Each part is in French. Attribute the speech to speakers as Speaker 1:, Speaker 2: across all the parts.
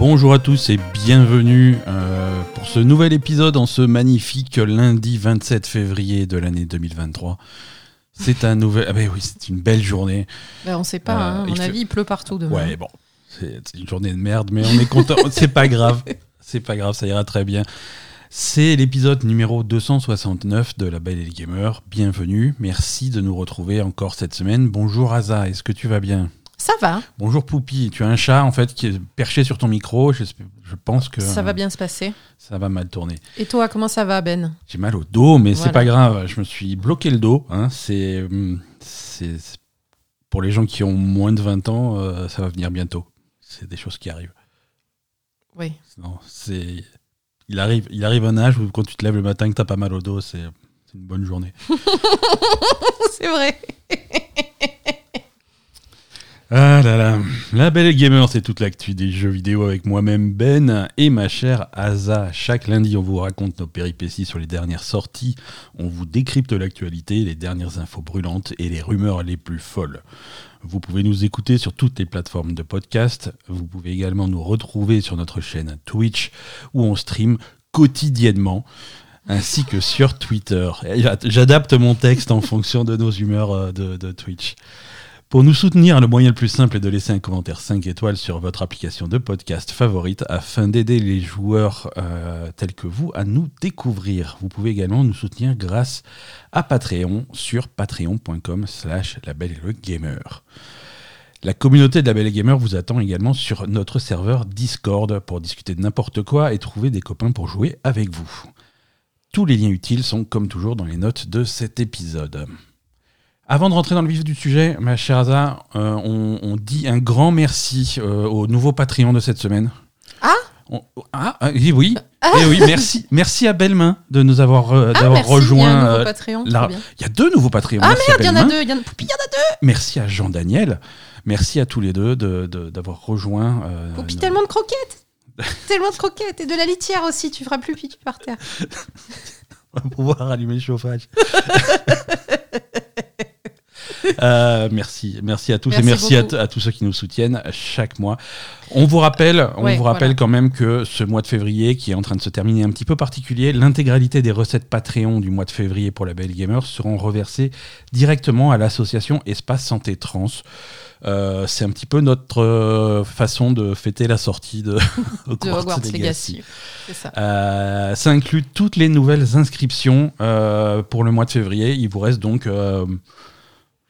Speaker 1: Bonjour à tous et bienvenue euh, pour ce nouvel épisode en ce magnifique lundi 27 février de l'année 2023. C'est un nouvel. Ah ben oui, c'est une belle journée.
Speaker 2: Ben, on sait pas,
Speaker 1: Euh,
Speaker 2: hein. à mon
Speaker 1: fait-
Speaker 2: avis, il pleut partout demain.
Speaker 1: Ouais, bon, c'est une journée de merde, mais on est content. c'est pas grave. C'est pas grave, ça ira très bien. C'est l'épisode numéro 269 de La Belle et les Gamers. Bienvenue. Merci de nous retrouver encore cette semaine. Bonjour Aza, est-ce que tu vas bien?
Speaker 2: Ça va,
Speaker 1: Bonjour Poupi, tu as un chat en fait qui est perché sur ton micro. Je, je pense que
Speaker 2: ça va bien se passer.
Speaker 1: ça va mal tourner.
Speaker 2: Et toi, comment ça va, Ben?
Speaker 1: J'ai mal au dos, mais c'est pas grave. Je me suis bloqué le dos. hein. C'est, hum, c'est pour les gens qui ont moins de 20 ans, euh, ça va venir bientôt. C'est des choses qui arrivent.
Speaker 2: Oui.
Speaker 1: Non, c'est, il arrive, il arrive un âge où quand tu te lèves le matin que t'as pas mal au dos, c'est une bonne journée.
Speaker 2: C'est vrai.
Speaker 1: Ah là là, la belle gamer, c'est toute l'actu des jeux vidéo avec moi-même Ben et ma chère Asa. Chaque lundi, on vous raconte nos péripéties sur les dernières sorties, on vous décrypte l'actualité, les dernières infos brûlantes et les rumeurs les plus folles. Vous pouvez nous écouter sur toutes les plateformes de podcast. Vous pouvez également nous retrouver sur notre chaîne Twitch où on stream quotidiennement ainsi que sur Twitter. J'adapte mon texte en fonction de nos humeurs euh, de, de Twitch. Pour nous soutenir, le moyen le plus simple est de laisser un commentaire 5 étoiles sur votre application de podcast favorite afin d'aider les joueurs euh, tels que vous à nous découvrir. Vous pouvez également nous soutenir grâce à Patreon sur patreon.com slash la belle et le gamer. La communauté de la Belle Gamer vous attend également sur notre serveur Discord pour discuter de n'importe quoi et trouver des copains pour jouer avec vous. Tous les liens utiles sont comme toujours dans les notes de cet épisode. Avant de rentrer dans le vif du sujet, ma chère Asa, euh, on, on dit un grand merci euh, au nouveau Patreon de cette semaine.
Speaker 2: Ah
Speaker 1: On- ah, ah, oui, oui. Eh oui, merci, merci à Bellemain de nous avoir, euh,
Speaker 2: Ah,
Speaker 1: d'avoir
Speaker 2: il y
Speaker 1: rejoint. euh,
Speaker 2: Patreon.
Speaker 1: la-. Il y a deux nouveaux Patreons.
Speaker 2: Ah merde, il y en a deux. il Y en a... Deux.
Speaker 1: Merci à Jean-Daniel. Merci à tous les deux de- de- d'avoir rejoint. euh,
Speaker 2: Poupi,
Speaker 1: nos-
Speaker 2: tellement de croquettes. tellement de croquettes. Et de la litière aussi. Tu feras plus pipi par terre.
Speaker 1: On va pouvoir allumer le chauffage. Euh, merci, merci à tous et
Speaker 2: Merci
Speaker 1: à, tous ceux qui nous soutiennent chaque mois. On vous rappelle, on
Speaker 2: Ouais,
Speaker 1: vous rappelle
Speaker 2: voilà.
Speaker 1: quand même que ce mois de février, qui est en train de se terminer un petit peu particulier, l'intégralité des recettes Patreon du mois de février pour la Belle Gamer seront reversées directement à l'association Espace Santé Trans. Euh, c'est un petit peu notre euh, façon de fêter la sortie de,
Speaker 2: De
Speaker 1: Hogwarts Legacy.
Speaker 2: Legacy. C'est ça.
Speaker 1: Euh, ça inclut toutes les nouvelles inscriptions pour le mois de février. Il vous reste donc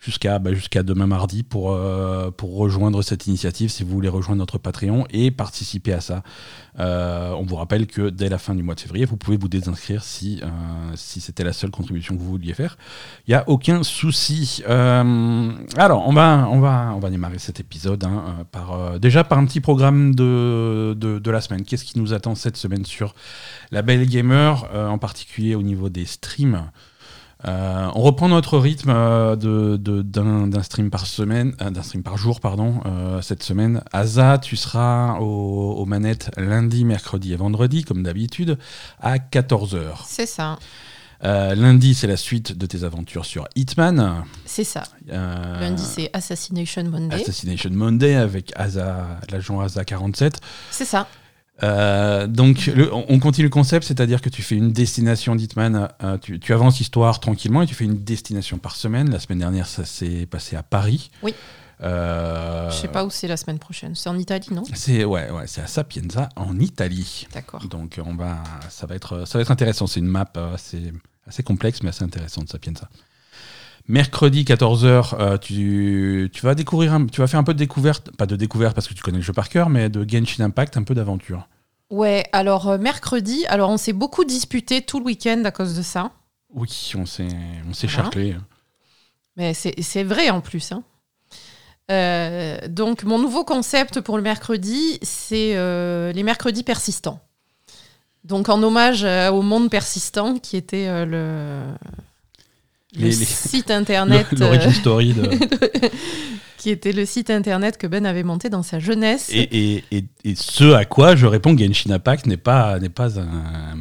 Speaker 1: jusqu'à bah, jusqu'à demain mardi pour, euh, pour rejoindre cette initiative si vous voulez rejoindre notre Patreon et participer à ça. Euh, on vous rappelle que dès la fin du mois de février, vous pouvez vous désinscrire si, euh, si c'était la seule contribution que vous vouliez faire. Il n'y a aucun souci. Euh, alors, on va, on, va, on va démarrer cet épisode hein, euh, par, euh, déjà par un petit programme de, de, de la semaine. Qu'est-ce qui nous attend cette semaine sur la Belle Gamer, en particulier au niveau des streams? Euh, on reprend notre rythme euh, de- de- d'un stream par semaine, euh, d'un stream par jour, pardon, cette semaine. Asa, tu seras au- aux manettes lundi, mercredi et vendredi, comme d'habitude, à 14h.
Speaker 2: C'est ça.
Speaker 1: Lundi, c'est la suite de tes aventures sur Hitman.
Speaker 2: C'est ça. Lundi, c'est Assassination Monday.
Speaker 1: Assassination Monday avec Asa, l'agent Asa 47.
Speaker 2: C'est ça.
Speaker 1: Euh, donc, le- on on continue le concept, c'est-à-dire que tu fais une destination d'Hitman, euh, tu, tu avances l'histoire tranquillement et tu fais une destination par semaine. La semaine dernière, ça s'est passé à Paris.
Speaker 2: Oui.
Speaker 1: Euh,
Speaker 2: Je sais pas où c'est la semaine prochaine. C'est en Italie, non?
Speaker 1: C'est ouais, ouais, c'est à Sapienza en Italie.
Speaker 2: D'accord.
Speaker 1: Donc on va, ça va être, ça va être intéressant. C'est une map euh, assez, assez complexe mais assez intéressante Sapienza. Mercredi 14h, tu, tu vas découvrir, un- tu vas faire un peu de découverte, pas de découverte parce que tu connais le jeu par cœur, mais de Genshin Impact, un peu d'aventure.
Speaker 2: Ouais, alors euh, mercredi, alors on s'est beaucoup disputé tout le week-end à cause de ça.
Speaker 1: Oui, on s'est, on s'est
Speaker 2: Voilà.
Speaker 1: charclé.
Speaker 2: Mais c'est c'est vrai en plus. hein. Euh, donc, mon nouveau concept pour le mercredi, c'est euh, les mercredis persistants. Donc, en hommage euh, au monde persistant qui était euh, le
Speaker 1: Les- les-
Speaker 2: site internet.
Speaker 1: L'origin
Speaker 2: euh,
Speaker 1: story de,
Speaker 2: qui était le site internet que Ben avait monté dans sa jeunesse.
Speaker 1: et, et, et, et ce à quoi je réponds Genshin Impact n'est pas, n'est pas un,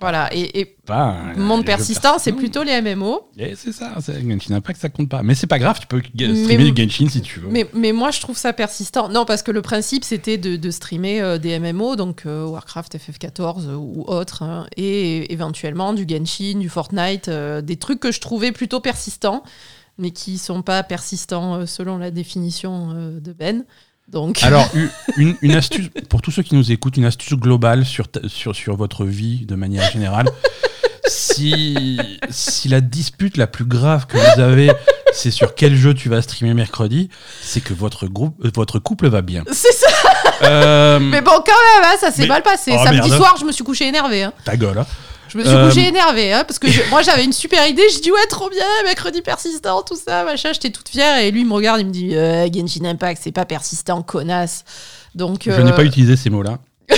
Speaker 2: Voilà, et, et
Speaker 1: euh,
Speaker 2: monde
Speaker 1: jeux
Speaker 2: persistant, c'est plutôt les MMO.
Speaker 1: C'est ça, Genshin Impact, ça compte pas. Mais c'est pas grave, tu peux streamer du Genshin si tu veux.
Speaker 2: Mais, mais moi, je trouve ça persistant. Non, parce que le principe, c'était de, de streamer euh, des MMO, donc euh, Warcraft, FF14 euh, ou autres, hein, et éventuellement du Genshin, du Fortnite, euh, des trucs que je trouvais plutôt persistants, mais qui sont pas persistants euh, selon la définition euh, de Ben. Donc,
Speaker 1: Alors, une, une astuce, pour tous ceux qui nous écoutent, une astuce globale sur, sur, sur votre vie de manière générale. si, si la dispute la plus grave que vous avez, c'est sur quel jeu tu vas streamer mercredi, c'est que votre, groupe, euh, votre couple va bien.
Speaker 2: c'est ça.
Speaker 1: Euh,
Speaker 2: Mais bon, quand même, hein, ça s'est
Speaker 1: Mais-
Speaker 2: mal passé.
Speaker 1: Oh,
Speaker 2: Samedi
Speaker 1: merde.
Speaker 2: soir, je me suis couché énervé. Hein.
Speaker 1: ta gueule. hein.
Speaker 2: Je me suis
Speaker 1: Euh,
Speaker 2: hein, parce que je- moi j'avais une super idée. Je dis ouais, trop bien, mercredi persistant, tout ça, machin. J'étais toute fière et lui il me regarde, il me dit euh, Genshin Impact, c'est pas persistant, connasse. Donc
Speaker 1: Je
Speaker 2: euh,
Speaker 1: n'ai pas utilisé ces mots-là.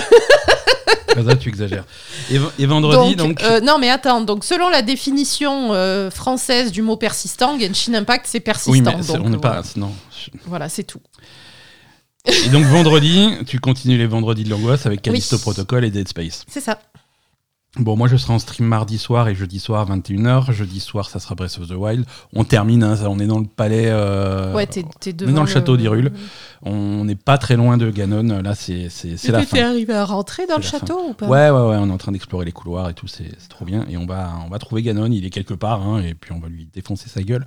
Speaker 1: ça, tu exagères. Et, vendredi, donc.
Speaker 2: donc, euh, non mais attends, donc selon la définition euh, française du mot persistant, Genshin Impact c'est persistant.
Speaker 1: oui, mais
Speaker 2: donc,
Speaker 1: on n'est
Speaker 2: euh,
Speaker 1: pas. Non.
Speaker 2: Voilà, c'est tout.
Speaker 1: Et donc vendredi, tu continues les vendredis de l'angoisse avec Callisto
Speaker 2: Oui.
Speaker 1: Protocol et Dead Space.
Speaker 2: C'est ça.
Speaker 1: Bon, moi je serai en stream mardi soir et jeudi soir à 21h. Jeudi soir, ça sera Breath of the Wild. On termine, hein, ça, on est dans le palais. euh,
Speaker 2: ouais, t'es, t'es
Speaker 1: on est
Speaker 2: devant
Speaker 1: dans le château d'Hyrule. On n'est pas très loin de Ganon. Là, c'est c'est- c'est la
Speaker 2: t'es
Speaker 1: fin.
Speaker 2: arrivé à rentrer dans
Speaker 1: C'est
Speaker 2: le château ou pas
Speaker 1: Ouais, ouais, ouais, on est en train d'explorer les couloirs et tout, c'est c'est trop bien. Et on va, on va trouver Ganon, il est quelque part, hein, et puis on va lui défoncer sa gueule.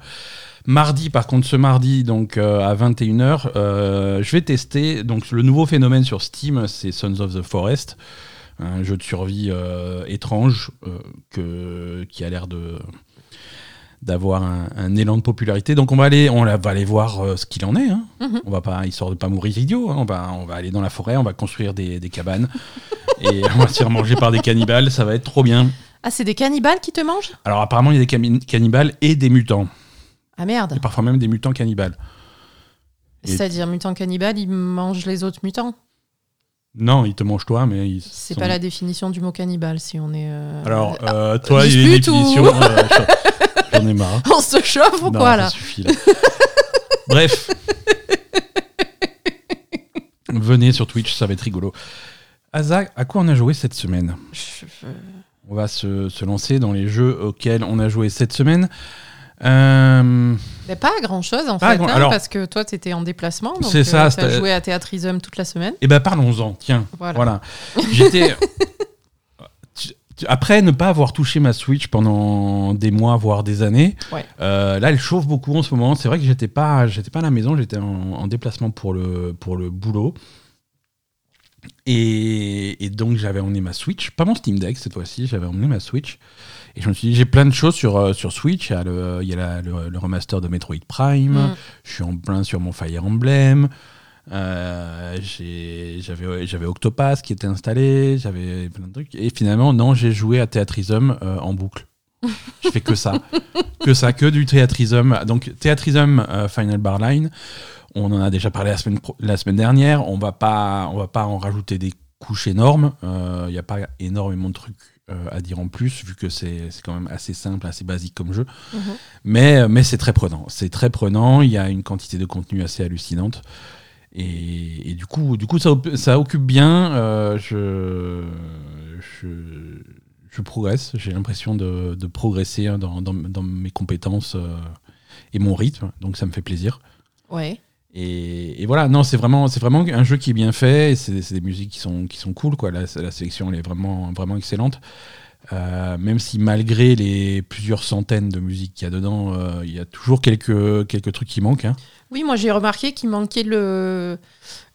Speaker 1: Mardi, par contre, ce mardi, donc euh, à 21h, euh, je vais tester. Donc, le nouveau phénomène sur Steam, c'est Sons of the Forest, un jeu de survie euh, étrange euh, que, qui a l'air de d'avoir un, un élan de popularité. Donc on va aller, on va aller voir euh, ce qu'il en est. hein.
Speaker 2: Mhm.
Speaker 1: On va pas, histoire de pas mourir idiot. hein. On va, on va aller dans la forêt, on va construire des, des cabanes et on va se faire manger par des cannibales. Ça va être trop bien.
Speaker 2: Ah, c'est des cannibales qui te mangent?
Speaker 1: Alors apparemment il y a des cannibales et des mutants,
Speaker 2: Ah merde.
Speaker 1: et parfois même des mutants cannibales.
Speaker 2: C'est-à-dire mutant cannibale, ils mangent les autres mutants.
Speaker 1: Non, ils te mangent toi, mais ils.
Speaker 2: C'est
Speaker 1: sont-
Speaker 2: pas la définition du mot cannibale, si on est. euh,
Speaker 1: Alors euh, toi, il y a une
Speaker 2: dispute ou-
Speaker 1: définition. euh, j'en- ai marre.
Speaker 2: On se chauffe ou
Speaker 1: Non,
Speaker 2: quoi
Speaker 1: ça
Speaker 2: là
Speaker 1: suffit, là. Bref. Venez sur Twitch, ça va être rigolo. Asa, à quoi on a joué cette semaine?
Speaker 2: Je-
Speaker 1: On va se, se lancer dans les jeux auxquels on a joué cette semaine. Euh,
Speaker 2: Mais pas grand chose en
Speaker 1: Pas
Speaker 2: fait,
Speaker 1: grand-
Speaker 2: hein,
Speaker 1: alors-
Speaker 2: parce que toi t'étais en déplacement. donc,
Speaker 1: C'est ça,
Speaker 2: euh, T'as joué à Théâtrisme toute la semaine.
Speaker 1: Eh ben parlons-en, tiens.
Speaker 2: Voilà.
Speaker 1: Voilà. J'étais. Tu- tu- Après ne pas avoir touché ma Switch pendant des mois, voire des années,
Speaker 2: Ouais.
Speaker 1: euh, là elle chauffe beaucoup en ce moment. C'est vrai que j'étais pas, j'étais pas à la maison, j'étais en, en déplacement pour le, pour le boulot. Et, et donc j'avais emmené ma Switch, pas mon Steam Deck cette fois-ci, j'avais emmené ma Switch. Et je me suis dit, j'ai plein de choses sur, euh, sur Switch. Il y a, le, il y a la- le, le remaster de Metroid Prime,
Speaker 2: Mm.
Speaker 1: je suis en plein sur mon Fire Emblem. Euh, j'avais j'avais Octopass qui était installé, j'avais plein de trucs. Et finalement, non, j'ai joué à Theatrism euh, en boucle. Je fais que ça. que ça, que du Theatrism. Donc, Theatrism euh, Final Bar Line, on en a déjà parlé la semaine, la semaine dernière. On va pas, on va pas en rajouter des couches énormes. Il n'y a pas énormément de trucs euh, à dire en plus, vu que c'est c'est quand même assez simple, assez basique comme jeu.
Speaker 2: Mhm.
Speaker 1: Mais, mais c'est très prenant. C'est très prenant. Il y a une quantité de contenu assez hallucinante. Et, et du coup, du coup ça, ça occupe bien. euh, je, je, je progresse. J'ai l'impression de, de progresser dans, dans- dans mes compétences euh, et mon rythme. Donc ça me fait plaisir.
Speaker 2: Ouais.
Speaker 1: Et, voilà, non, c'est vraiment, un jeu qui est bien fait. C'est des musiques qui sont, cool. Quoi. La, sélection est vraiment, vraiment excellente. Euh, même si malgré les plusieurs centaines de musiques qu'il y a dedans, euh, il y a toujours quelques, quelques trucs qui manquent. hein.
Speaker 2: Oui, moi j'ai remarqué qu'il manquait le,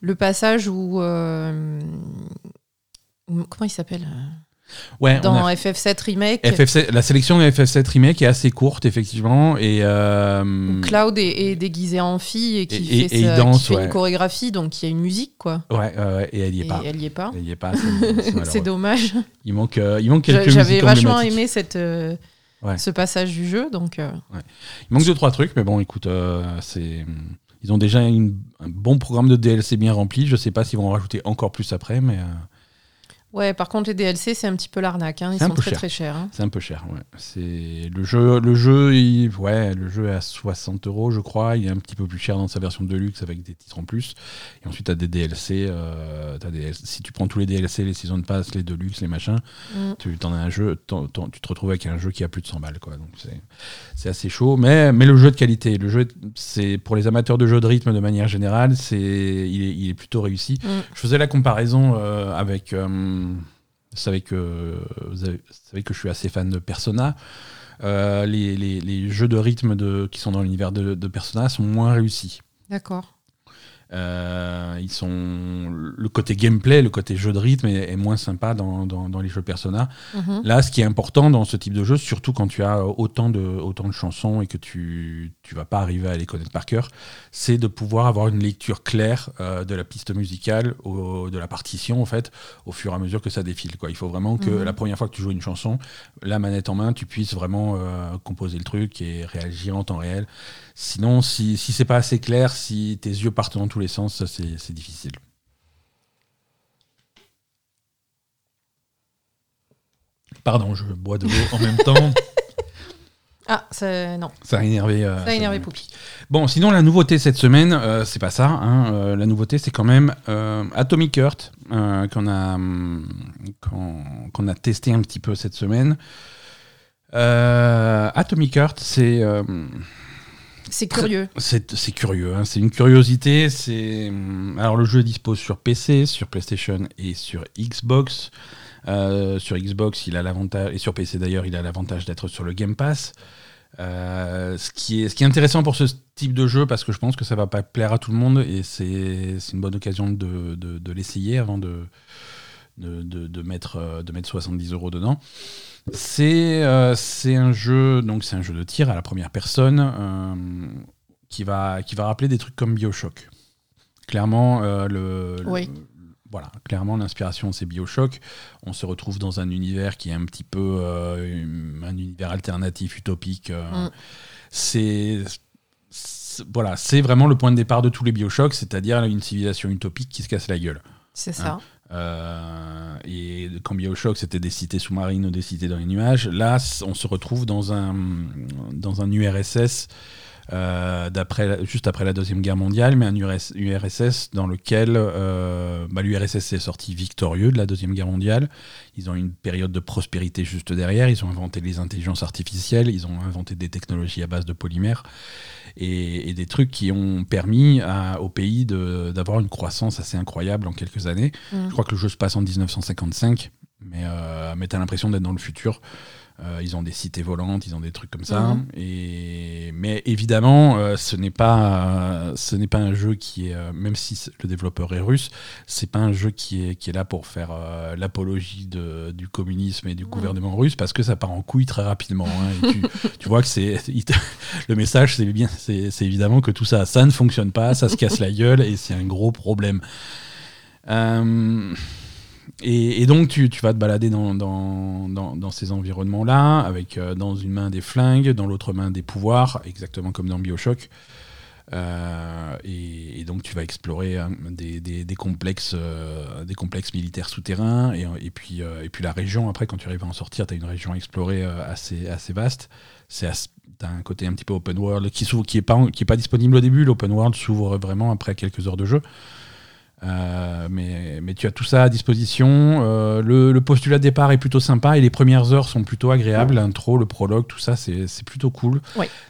Speaker 2: le passage où. euh, Comment il s'appelle
Speaker 1: Ouais,
Speaker 2: Dans
Speaker 1: a-
Speaker 2: FF7 Remake.
Speaker 1: FF7 la sélection de FF7 Remake est assez courte, effectivement. Et, euh,
Speaker 2: Cloud est, est déguisé en fille et qui
Speaker 1: Et-
Speaker 2: fait,
Speaker 1: et danse,
Speaker 2: qui fait
Speaker 1: ouais.
Speaker 2: une chorégraphie, donc il y a une musique, quoi.
Speaker 1: ouais, euh, et elle y est pas.
Speaker 2: elle y est pas.
Speaker 1: Elle y est pas. c'est-
Speaker 2: dommage.
Speaker 1: Il manque, euh, il manque quelques
Speaker 2: J'a- J'avais vachement aimé cette, euh,
Speaker 1: Ouais.
Speaker 2: ce passage du jeu, donc euh,
Speaker 1: Il manque deux trois trucs, mais bon, écoute, euh, c'est ils ont déjà une- un bon programme de DLC bien rempli. Je sais pas s'ils vont en rajouter encore plus après, mais euh,
Speaker 2: Ouais, par contre, les DLC, c'est un petit peu l'arnaque. hein. Ils sont très
Speaker 1: cher.
Speaker 2: très chers. hein.
Speaker 1: C'est un peu cher, ouais. C'est le jeu, le jeu, il- ouais, le jeu est à 60 euros, je crois. Il est un petit peu plus cher dans sa version de luxe avec des titres en plus. Et ensuite, tu as des DLC. euh, des- si tu prends tous les DLC, les season pass, les deluxe, les machins,
Speaker 2: Mm.
Speaker 1: tu en as un jeu, t'en- t'en- tu te retrouves avec un jeu qui a plus de 100 balles, quoi. Donc c'est, assez chaud, mais, mais le jeu de qualité. Le jeu, est- c'est pour les amateurs de jeux de rythme de manière générale, c'est, il est, il est plutôt réussi.
Speaker 2: Mm.
Speaker 1: Je faisais la comparaison euh, avec. euh, vous savez que je suis assez fan de Persona. Euh, les, jeux de rythme qui sont dans l'univers de Persona sont moins réussis.
Speaker 2: D'accord.
Speaker 1: Euh, ils sont le côté gameplay, le côté jeu de rythme est, est moins sympa dans, dans- dans les jeux Persona.
Speaker 2: Mhm.
Speaker 1: Là, ce qui est important dans ce type de jeu, surtout quand tu as autant de, autant de chansons et que tu tu vas pas arriver à les connaître par cœur, c'est de pouvoir avoir une lecture claire euh, de la piste musicale, au- de la partition en fait, au fur et à mesure que ça défile. Quoi. Il faut vraiment que
Speaker 2: Mhm.
Speaker 1: la première fois que tu joues une chanson, la manette en main, tu puisses vraiment euh, composer le truc et réagir en temps réel. Sinon, si, si c'est pas assez clair, si tes yeux partent dans tous les sens, ça, c'est difficile. Pardon, je bois de l'eau en même temps.
Speaker 2: Ah, non,
Speaker 1: Ça a énervé. euh,
Speaker 2: ça a énervé
Speaker 1: ça-
Speaker 2: Poupie.
Speaker 1: Bon, sinon, la nouveauté cette semaine, euh, c'est pas ça. hein, euh, la nouveauté, c'est quand même euh, Atomic Heart, qu'on a, qu'on a testé un petit peu cette semaine. Atomic Heart, c'est.
Speaker 2: C'est curieux.
Speaker 1: c'est curieux, hein, c'est une curiosité. Hum, alors le jeu dispose sur PC, sur PlayStation et sur Xbox. Euh, sur Xbox, il a l'avantage et sur PC d'ailleurs, il a l'avantage d'être sur le Game Pass. Euh, ce, qui est, ce qui est intéressant pour ce type de jeu, parce que je pense que ça va pas plaire à tout le monde, et c'est une bonne occasion de- de l'essayer avant de, de, de- de mettre, euh, de mettre 70 euros dedans. C'est euh, c'est un jeu, donc c'est un jeu de tir à la première personne euh, qui, va, qui va rappeler des trucs comme Bioshock. Clairement, euh, le, voilà, clairement l'inspiration c'est Bioshock. On se retrouve dans un univers qui est un petit peu euh, un univers alternatif, utopique. euh,
Speaker 2: Mm.
Speaker 1: C'est voilà, c'est vraiment le point de départ de tous les Bioshocks, c'est-à-dire une civilisation utopique qui se casse la gueule.
Speaker 2: C'est ça.
Speaker 1: Euh, et quand Bioshock, c'était des cités sous-marines ou des cités dans les nuages, là, on se retrouve dans un, dans un URSS euh, d'après, la- juste après la Deuxième Guerre mondiale, mais un URS URSS dans lequel euh, bah, l'URSS est sorti victorieux de la Deuxième Guerre mondiale. Ils ont une période de prospérité juste derrière. Ils ont inventé les intelligences artificielles, ils ont inventé des technologies à base de polymères et, et des trucs qui ont permis à- au pays d'avoir une croissance assez incroyable en quelques années.
Speaker 2: Mm.
Speaker 1: Je crois que le jeu se passe en 1955, mais, euh, mais tu as l'impression d'être dans le futur. Euh, ils ont des cités volantes, ils ont des trucs comme ça.
Speaker 2: Mhm.
Speaker 1: Et, mais évidemment, euh, ce n'est pas, ce n'est pas un jeu qui est, euh, même si le développeur est russe, c'est pas un jeu qui est, qui est là pour faire l'apologie de- du communisme et du
Speaker 2: Mhm.
Speaker 1: gouvernement russe, parce que ça part en couille très rapidement. hein. Et tu, tu vois que c'est, le message, c'est bien, c'est c'est évidemment que tout ça, ça ne fonctionne pas, ça se casse la gueule et c'est un gros problème. Euh, et, donc, tu, vas te balader dans, ces environnements-là, avec euh, dans une main des flingues, dans l'autre main des pouvoirs, exactement comme dans Bioshock. Euh, et, donc, tu vas explorer hein, euh, des complexes militaires souterrains. Et, puis, la région, après, quand tu arrives à en sortir, tu as une région à explorer assez, vaste. C'est as- un côté un petit peu open world qui s'ouvre, qui est pas qui est pas disponible au début. L'open world s'ouvre vraiment après quelques heures de jeu. Euh, mais, mais tu as tout ça à disposition. Euh, le, le postulat de départ est plutôt sympa et les premières heures sont plutôt agréables. L'intro, le prologue, tout ça, c'est plutôt cool.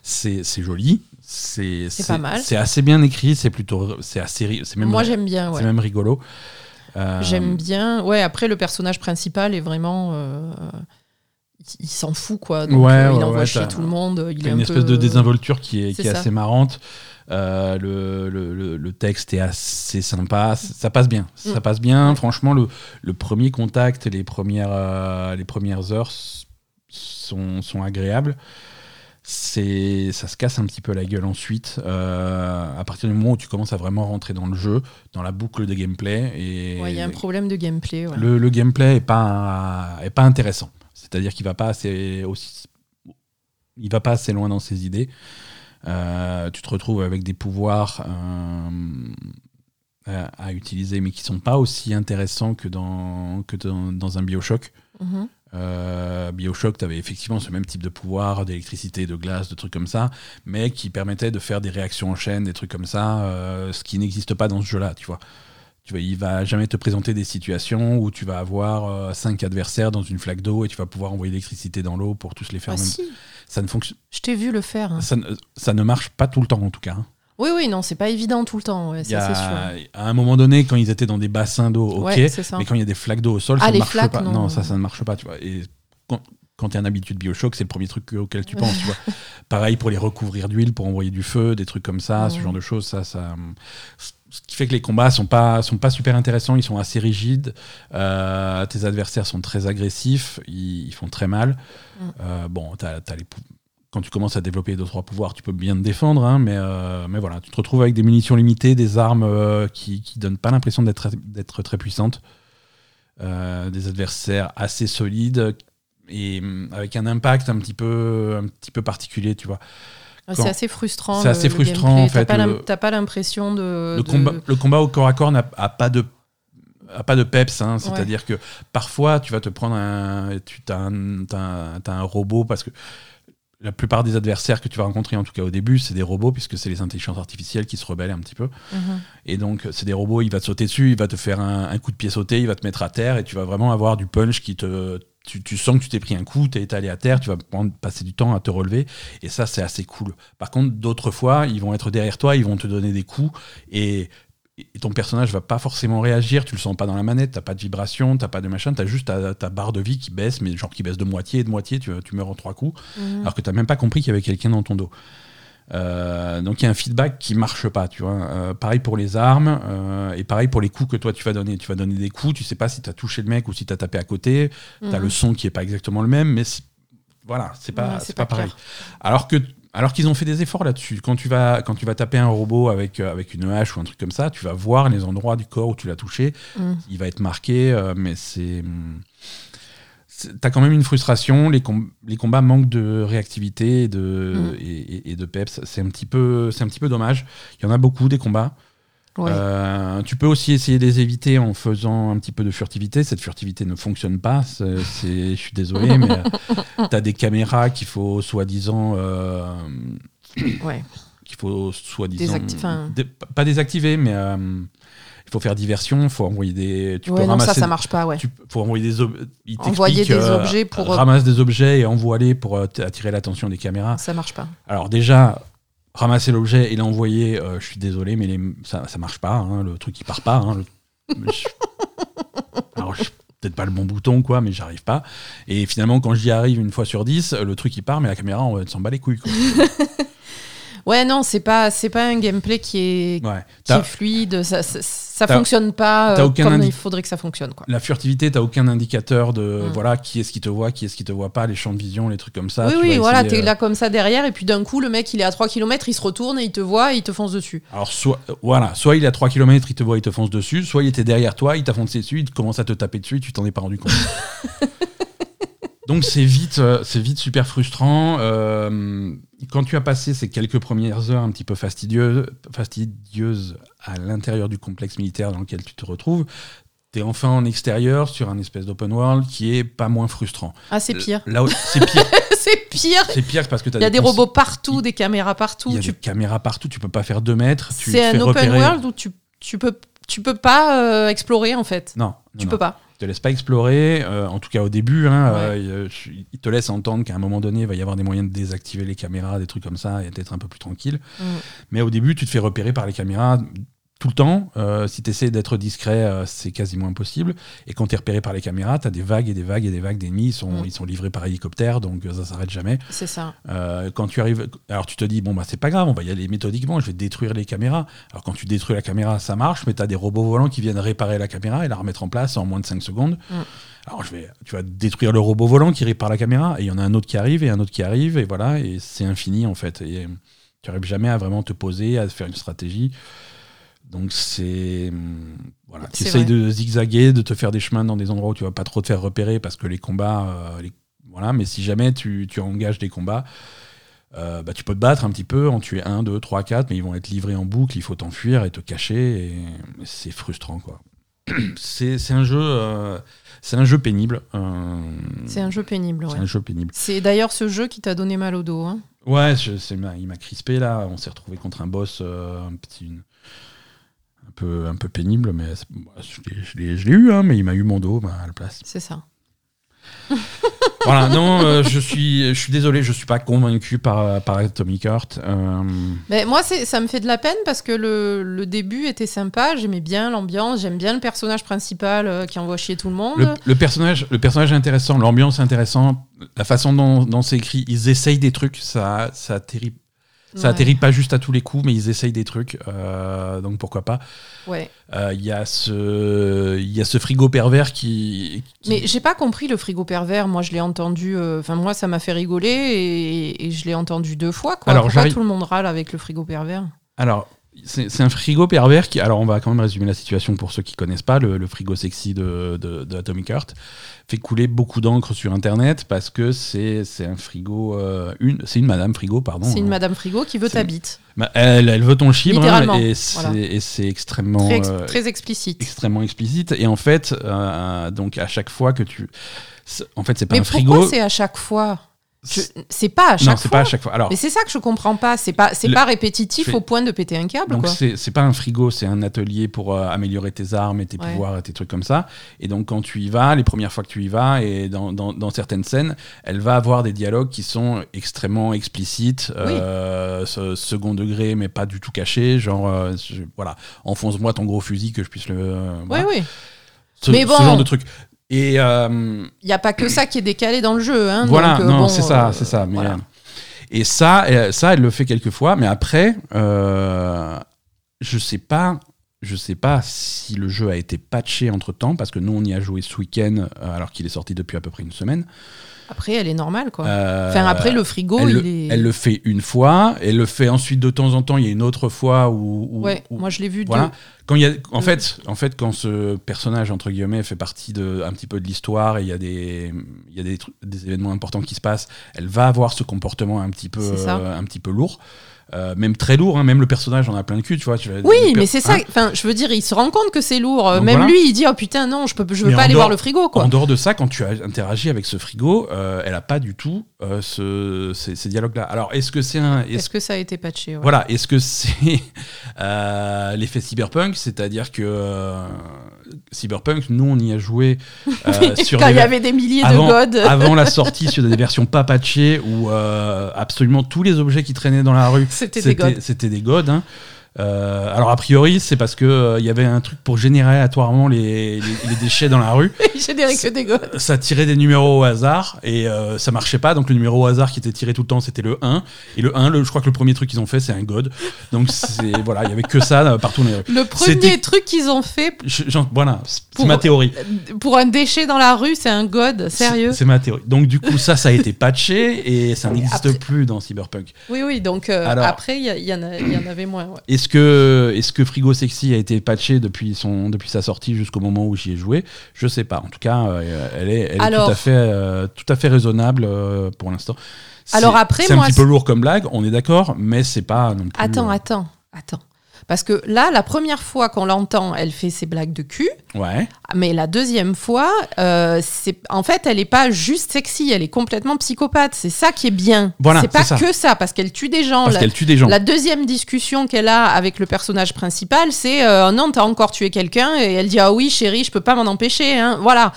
Speaker 1: C'est joli. C'est
Speaker 2: pas mal.
Speaker 1: C'est assez bien écrit. C'est plutôt. C'est assez. même,
Speaker 2: Moi, j'aime bien.
Speaker 1: c'est même rigolo. Euh,
Speaker 2: J'aime bien. Ouais, après, le personnage principal est vraiment. il- s'en fout, quoi. Donc,
Speaker 1: Ouais,
Speaker 2: euh, il
Speaker 1: ouais,
Speaker 2: envoie
Speaker 1: ouais,
Speaker 2: chier tout le monde. Il
Speaker 1: y a
Speaker 2: un
Speaker 1: une espèce
Speaker 2: peu-
Speaker 1: de désinvolture qui est, qui est assez marrante. Euh, le, le, le- le texte est assez sympa. Ça passe bien. Ça
Speaker 2: Mm.
Speaker 1: passe bien. Franchement, le, le premier contact, les premières, euh, les premières heures sont, sont agréables. C'est, ça se casse un petit peu la gueule ensuite. euh, à partir du moment où tu commences à vraiment rentrer dans le jeu, dans la boucle de gameplay. Et
Speaker 2: Ouais, il y a un problème de gameplay. ouais.
Speaker 1: le, gameplay est pas, est pas intéressant. C'est-à-dire qu'il va pas assez aussi, il va pas assez loin dans ses idées. Euh, tu te retrouves avec des pouvoirs, euh, à utiliser, mais qui sont pas aussi intéressants que dans, que dans, dans un Bioshock.
Speaker 2: Mhm.
Speaker 1: Euh, Bioshock, tu avais effectivement ce même type de pouvoir, d'électricité, de glace, de trucs comme ça, mais qui permettait de faire des réactions en chaîne, des trucs comme ça, euh, ce qui n'existe pas dans ce jeu-là, tu vois. Tu vois, il va jamais te présenter des situations où tu vas avoir euh, cinq adversaires dans une flaque d'eau et tu vas pouvoir envoyer l'électricité dans l'eau pour tous les faire.
Speaker 2: Ah
Speaker 1: même-
Speaker 2: si,
Speaker 1: Ça ne fonctionne,
Speaker 2: je t'ai vu le faire. hein.
Speaker 1: ça, ne- ça ne marche pas tout le temps en tout cas. hein.
Speaker 2: Oui, oui, non, c'est pas évident tout le temps, ouais,
Speaker 1: Il y
Speaker 2: ça
Speaker 1: a-
Speaker 2: c'est sûr.
Speaker 1: À un moment donné, quand ils étaient dans des bassins d'eau, ok,
Speaker 2: Ouais,
Speaker 1: mais quand il y a des flaques d'eau au sol,
Speaker 2: Ah,
Speaker 1: ça ne marche
Speaker 2: flaques,
Speaker 1: pas.
Speaker 2: non.
Speaker 1: ça, ça ne marche pas, tu vois. Et quand, quand tu es un habitué de Bioshock, c'est le premier truc auquel tu penses, tu vois. Pareil pour les recouvrir d'huile, pour envoyer du feu, des trucs comme ça, ce genre de choses, ça, ça. Ce qui fait que les combats sont pas sont pas super intéressants, ils sont assez rigides. Euh, tes adversaires sont très agressifs, ils, ils font très mal.
Speaker 2: Mhm.
Speaker 1: Euh, bon, les quand tu commences à développer deux trois pouvoirs, tu peux bien te défendre, hein, mais euh, mais voilà, tu te retrouves avec des munitions limitées, des armes qui qui donnent pas l'impression d'être d'être très puissantes, des adversaires assez solides et hum, avec un impact un petit peu un petit peu particulier, tu vois.
Speaker 2: Ah, C'est assez frustrant.
Speaker 1: C'est assez frustrant,
Speaker 2: gameplay.
Speaker 1: en fait,
Speaker 2: T'as pas l'impression de.
Speaker 1: le,
Speaker 2: de-
Speaker 1: combat, le combat au corps à corps n'a pas de a pas de peps, hein. c'est-à-dire que parfois tu vas te prendre un, tu as un, t'as un- robot parce que la plupart des adversaires que tu vas rencontrer, en tout cas au début, c'est des robots puisque c'est les intelligences artificielles qui se rebellent un petit peu.
Speaker 2: Mhm.
Speaker 1: Et donc c'est des robots, il va te sauter dessus, il va te faire un, un coup de pied sauté, il va te mettre à terre et tu vas vraiment avoir du punch qui te tu, tu sens que tu t'es pris un coup, tu es étalé à terre, tu vas prendre- passer du temps à te relever, et ça c'est assez cool. Par contre, d'autres fois, ils vont être derrière toi, ils vont te donner des coups, et, et ton personnage va pas forcément réagir, tu le sens pas dans la manette, t'as pas de vibration, t'as pas de machin, t'as juste ta, ta barre de vie qui baisse, mais genre qui baisse de moitié de moitié, tu, tu meurs en trois coups,
Speaker 2: Mhm.
Speaker 1: alors que t'as même pas compris qu'il y avait quelqu'un dans ton dos. Euh, donc il y a un feedback qui marche pas, tu vois. Euh, pareil pour les armes euh, et pareil pour les coups que toi tu vas donner. Tu vas donner des coups, tu sais pas si tu as touché le mec ou si tu as tapé à côté. Tu as
Speaker 2: Mhm.
Speaker 1: le son qui est pas exactement le même, mais voilà, c'est pas,
Speaker 2: Ouais,
Speaker 1: c'est
Speaker 2: c'est
Speaker 1: pas,
Speaker 2: pas
Speaker 1: pareil. Alors que alors qu'ils ont fait des efforts là-dessus. Quand tu vas quand tu vas taper un robot avec euh, avec une hache ou un truc comme ça, tu vas voir les endroits du corps où tu l'as touché.
Speaker 2: Mhm.
Speaker 1: Il va être marqué, euh, mais c'est c'est- T'as quand même une frustration, les, com- les combats manquent de réactivité et de,
Speaker 2: Mm.
Speaker 1: et, et- et de peps. C'est un, petit peu- c'est un petit peu dommage. Il y en a beaucoup des combats.
Speaker 2: Ouais.
Speaker 1: Euh, tu peux aussi essayer de les éviter en faisant un petit peu de furtivité. Cette furtivité ne fonctionne pas. Je suis désolé, mais tu as des caméras qu'il faut soi-disant. euh,
Speaker 2: Ouais.
Speaker 1: qu'il faut soi-disant.
Speaker 2: Désacti-
Speaker 1: pas désactiver, mais euh, il faut faire diversion. Il faut envoyer des. Tu
Speaker 2: Ouais,
Speaker 1: peux
Speaker 2: non,
Speaker 1: ramasser
Speaker 2: ça, ça marche pas, ouais.
Speaker 1: tu faut envoyer des ob- il
Speaker 2: Envoyer des
Speaker 1: euh,
Speaker 2: objets pour-
Speaker 1: ramasse des objets et envoie-les pour euh, attirer l'attention des caméras.
Speaker 2: Ça marche pas.
Speaker 1: Alors déjà ramasser l'objet et l'envoyer, euh, je suis désolé mais les- ça ça marche pas hein, le truc il part pas hein, le- je- Alors je- peut-être pas le bon bouton quoi mais j'arrive pas et finalement quand j'y arrive une fois sur dix le truc il part mais la caméra on s'en bat les couilles quoi.
Speaker 2: Ouais, non, c'est pas, c'est pas un gameplay qui est,
Speaker 1: Ouais.
Speaker 2: qui est fluide. Ça, ça, fonctionne pas euh,
Speaker 1: aucun
Speaker 2: comme il faudrait que ça fonctionne, quoi.
Speaker 1: La furtivité, t'as aucun indicateur de
Speaker 2: Mm.
Speaker 1: voilà qui est-ce qui te voit, qui est-ce qui te voit pas, les champs de vision, les trucs comme ça.
Speaker 2: oui,
Speaker 1: tu
Speaker 2: oui, voilà, t'es
Speaker 1: euh,
Speaker 2: là comme ça derrière, et puis d'un coup, le mec, il est à 3 km, il se retourne et il te voit et il te fonce dessus.
Speaker 1: Alors, soit, euh, voilà, soit il est à 3 km, il te voit, il te fonce dessus, soit il était derrière toi, il t'a foncé dessus, il commence à te taper dessus, tu t'en es pas rendu compte. Donc c'est vite, euh, c'est vite super frustrant. Euh, quand tu as passé ces quelques premières heures un petit peu fastidieuses, fastidieuses à l'intérieur du complexe militaire dans lequel tu te retrouves, tu es enfin en extérieur sur un espèce d'open world qui est pas moins frustrant.
Speaker 2: Ah, c'est pire.
Speaker 1: Là, c'est pire.
Speaker 2: c'est pire
Speaker 1: C'est pire parce que tu
Speaker 2: Il y a des robots partout, des caméras partout.
Speaker 1: Il y a
Speaker 2: tu-
Speaker 1: des caméras partout, tu peux pas faire deux mètres.
Speaker 2: C'est un open
Speaker 1: repérer.
Speaker 2: world où tu, tu, peux, tu peux pas euh, explorer, en fait.
Speaker 1: Non,
Speaker 2: Tu
Speaker 1: non,
Speaker 2: peux
Speaker 1: non.
Speaker 2: pas.
Speaker 1: Te laisse pas explorer, euh, en tout cas au début. Hein,
Speaker 2: Ouais.
Speaker 1: euh, je- il te laisse entendre qu'à un moment donné, il va y avoir des moyens de désactiver les caméras, des trucs comme ça, et d'être un peu plus tranquille.
Speaker 2: Mm.
Speaker 1: Mais au début, tu te fais repérer par les caméras tout le temps. Euh, si tu essaies d'être discret, euh, c'est quasiment impossible. Et quand tu es repéré par les caméras, tu as des vagues et des vagues et des vagues d'ennemis. Ils sont,
Speaker 2: Mm.
Speaker 1: ils sont livrés par hélicoptère, donc euh, ça s'arrête jamais.
Speaker 2: C'est ça.
Speaker 1: Euh, quand tu arrives, alors tu te dis, bon, bah c'est pas grave, on va y aller méthodiquement, je vais détruire les caméras. Alors quand tu détruis la caméra, ça marche, mais tu as des robots volants qui viennent réparer la caméra et la remettre en place en moins de 5 secondes.
Speaker 2: Mm.
Speaker 1: Alors je vais, tu vas détruire le robot volant qui répare la caméra, et il y en a un autre qui arrive, et un autre qui arrive, et voilà, et c'est infini en fait. Et tu n'arrives jamais à vraiment te poser, à faire une stratégie. Donc c'est. hum, Voilà, tu essayes
Speaker 2: vrai.
Speaker 1: de zigzaguer, de te faire des chemins dans des endroits où tu vas pas trop te faire repérer parce que les combats. euh, les- voilà, mais si jamais tu, tu engages des combats, euh, bah, tu peux te battre un petit peu, en tuer un, deux, trois, quatre, mais ils vont être livrés en boucle, il faut t'enfuir et te cacher, et c'est frustrant, quoi. c'est un jeu, euh, c'est un jeu pénible. euh,
Speaker 2: C'est un jeu pénible.
Speaker 1: c'est un jeu pénible.
Speaker 2: C'est d'ailleurs ce jeu qui t'a donné mal au dos. hein.
Speaker 1: Ouais, je- il m'a crispé là. On s'est retrouvé contre un boss euh, un petit, une- un peu, un peu pénible, mais je l'ai- eu, hein, mais il m'a eu mon dos bah, à la place.
Speaker 2: C'est ça.
Speaker 1: voilà, non, euh, je suis, je suis désolé, je suis pas convaincu par, par Atomic Heart. Euh,
Speaker 2: Mais moi, ça me fait de la peine parce que le, le début était sympa. J'aimais bien l'ambiance. J'aime bien le personnage principal euh, qui envoie chier tout le monde.
Speaker 1: le, le personnage, le personnage est intéressant, l'ambiance est intéressante, la façon dont, dont c'est écrit, ils essayent des trucs, ça, ça atterrit. Ça
Speaker 2: Ouais.
Speaker 1: atterrit pas juste à tous les coups, mais ils essayent des trucs, euh, donc pourquoi pas.
Speaker 2: Ouais.
Speaker 1: Euh, Il y, a ce- y a ce frigo pervers qui. qui-
Speaker 2: Mais j'ai pas compris le frigo pervers. Moi, je l'ai entendu. euh, Enfin, moi, ça m'a fait rigoler et, et je l'ai entendu deux fois. Quoi.
Speaker 1: Alors,
Speaker 2: Pourquoi tout le monde râle avec le frigo pervers?
Speaker 1: Alors, c'est un frigo pervers qui. Alors, on va quand même résumer la situation pour ceux qui connaissent pas. Le, le frigo sexy de, de, de Atomic Heart fait couler beaucoup d'encre sur Internet parce que c'est un frigo. euh, une, c'est une madame frigo, pardon.
Speaker 2: C'est une
Speaker 1: hein.
Speaker 2: madame frigo qui veut ta bite.
Speaker 1: Bah, elle, elle veut ton chibre hein, et c'est
Speaker 2: voilà.
Speaker 1: extrêmement.
Speaker 2: Très, ex-
Speaker 1: euh,
Speaker 2: très explicite.
Speaker 1: extrêmement explicite et en fait euh, donc à chaque fois que tu en fait c'est pas
Speaker 2: Mais
Speaker 1: un
Speaker 2: pourquoi
Speaker 1: frigo
Speaker 2: c'est à chaque fois? C'est pas à chaque
Speaker 1: non
Speaker 2: fois.
Speaker 1: pas à chaque fois alors
Speaker 2: Mais c'est ça que je comprends pas. C'est pas, c'est pas répétitif au point de péter un câble,
Speaker 1: Donc c'est pas un frigo, c'est un atelier pour euh, améliorer tes armes et tes
Speaker 2: Ouais.
Speaker 1: pouvoirs et tes trucs comme ça. Et donc quand tu y vas, les premières fois que tu y vas, et dans, dans- dans certaines scènes, elle va avoir des dialogues qui sont extrêmement explicites, euh, ce- second degré, mais pas du tout cachés. Genre, euh, je- voilà, enfonce-moi ton gros fusil que je puisse le...
Speaker 2: Oui,
Speaker 1: voilà.
Speaker 2: oui.
Speaker 1: Ce,
Speaker 2: Mais
Speaker 1: ce
Speaker 2: bon.
Speaker 1: genre de truc. Et euh,
Speaker 2: Il n'y a pas que ça qui est décalé dans le jeu. Hein,
Speaker 1: voilà,
Speaker 2: donc, euh,
Speaker 1: non,
Speaker 2: bon,
Speaker 1: c'est ça,
Speaker 2: euh,
Speaker 1: c'est ça. Mais,
Speaker 2: voilà.
Speaker 1: euh, Et ça, euh, ça, elle le fait quelques fois, mais après, euh, je sais pas, je sais pas si le jeu a été patché entre temps, parce que nous on y a joué ce week-end, euh, alors qu'il est sorti depuis à peu près une semaine.
Speaker 2: Après, elle est normale, quoi.
Speaker 1: Euh,
Speaker 2: enfin, après, le frigo,
Speaker 1: elle,
Speaker 2: il
Speaker 1: le,
Speaker 2: est.
Speaker 1: elle le fait une fois, elle le fait ensuite de temps en temps. Il y a une autre fois où, où-
Speaker 2: Ouais,
Speaker 1: où-
Speaker 2: moi, je l'ai vu
Speaker 1: voilà.
Speaker 2: deux.
Speaker 1: Quand il y a, en
Speaker 2: Deux.
Speaker 1: fait, en fait, quand ce personnage entre guillemets fait partie de un petit peu de l'histoire et il y a des, il y a des, des événements importants qui se passent, elle va avoir ce comportement un petit peu, euh, un petit peu lourd, Euh, même très lourd. hein, même le personnage en a plein le cul, tu vois. tu vois,
Speaker 2: Oui, mais c'est ça.
Speaker 1: hein.
Speaker 2: Enfin, je veux dire, il se rend compte que c'est lourd. Euh,
Speaker 1: Donc
Speaker 2: Même
Speaker 1: voilà.
Speaker 2: lui, il dit Oh putain, non, je peux, je veux
Speaker 1: Mais
Speaker 2: pas aller
Speaker 1: dehors-
Speaker 2: voir le frigo, quoi.
Speaker 1: En dehors de ça, quand tu as interagi avec ce frigo, euh, elle a pas du tout euh, ce, ces, ces dialogues-là. Alors, est-ce que c'est un, est-ce
Speaker 2: que ça a été patché ouais.
Speaker 1: Voilà, est-ce que c'est euh, l'effet cyberpunk C'est-à-dire que euh, cyberpunk, nous on y a joué euh, sur
Speaker 2: Quand il y avait des milliers
Speaker 1: avant,
Speaker 2: de gods.
Speaker 1: avant la sortie sur des versions pas patchées où euh, absolument tous les objets qui traînaient dans la rue
Speaker 2: C'était des gods.
Speaker 1: c'était des gods. hein. Euh, alors a priori c'est parce que euh, il y avait un truc pour générer aléatoirement les, les- les déchets dans la rue.
Speaker 2: Que des gods.
Speaker 1: Ça tirait des numéros au hasard et euh, ça marchait pas. Donc le numéro au hasard qui était tiré tout le temps c'était le 1 et le 1, le- je crois que le premier truc qu'ils ont fait c'est un god. Donc c'est voilà, il y avait que ça euh, partout dans les rues.
Speaker 2: Le premier truc qu'ils ont fait
Speaker 1: Je- j'en- voilà, c'est
Speaker 2: Pour-
Speaker 1: ma théorie.
Speaker 2: pour un déchet dans la rue, c'est un god. Sérieux
Speaker 1: C'est ma théorie. Donc du coup ça ça a été patché et ça n'existe plus dans Cyberpunk.
Speaker 2: Oui, oui. Donc
Speaker 1: Alors-
Speaker 2: après, il y, en y avait moins. ouais.
Speaker 1: Est-ce que, est que Frigo Sexy a été patché depuis, son, depuis sa sortie jusqu'au moment où j'y ai joué? Je sais pas. En tout cas, euh, elle est, elle est
Speaker 2: Alors-
Speaker 1: tout, à fait, euh, tout à fait raisonnable euh, pour l'instant. C'est-
Speaker 2: Alors après,
Speaker 1: c'est un
Speaker 2: moi,
Speaker 1: petit peu lourd comme blague, on est d'accord, mais c'est pas non plus.
Speaker 2: Attends, attends, attends. Parce que là, la première fois qu'on l'entend, elle fait ses blagues de cul.
Speaker 1: Ouais.
Speaker 2: Mais la deuxième fois, euh, c'est en fait, elle est pas juste sexy, elle est complètement psychopathe. C'est ça qui est bien.
Speaker 1: Voilà,
Speaker 2: c'est pas
Speaker 1: ça.
Speaker 2: que ça, parce qu'elle tue des gens.
Speaker 1: Parce
Speaker 2: La-
Speaker 1: qu'elle tue des gens.
Speaker 2: La deuxième discussion qu'elle a avec le personnage principal, c'est euh, non, t'as encore tué quelqu'un, et elle dit ah oui, chérie, je peux pas m'en empêcher. hein. Voilà.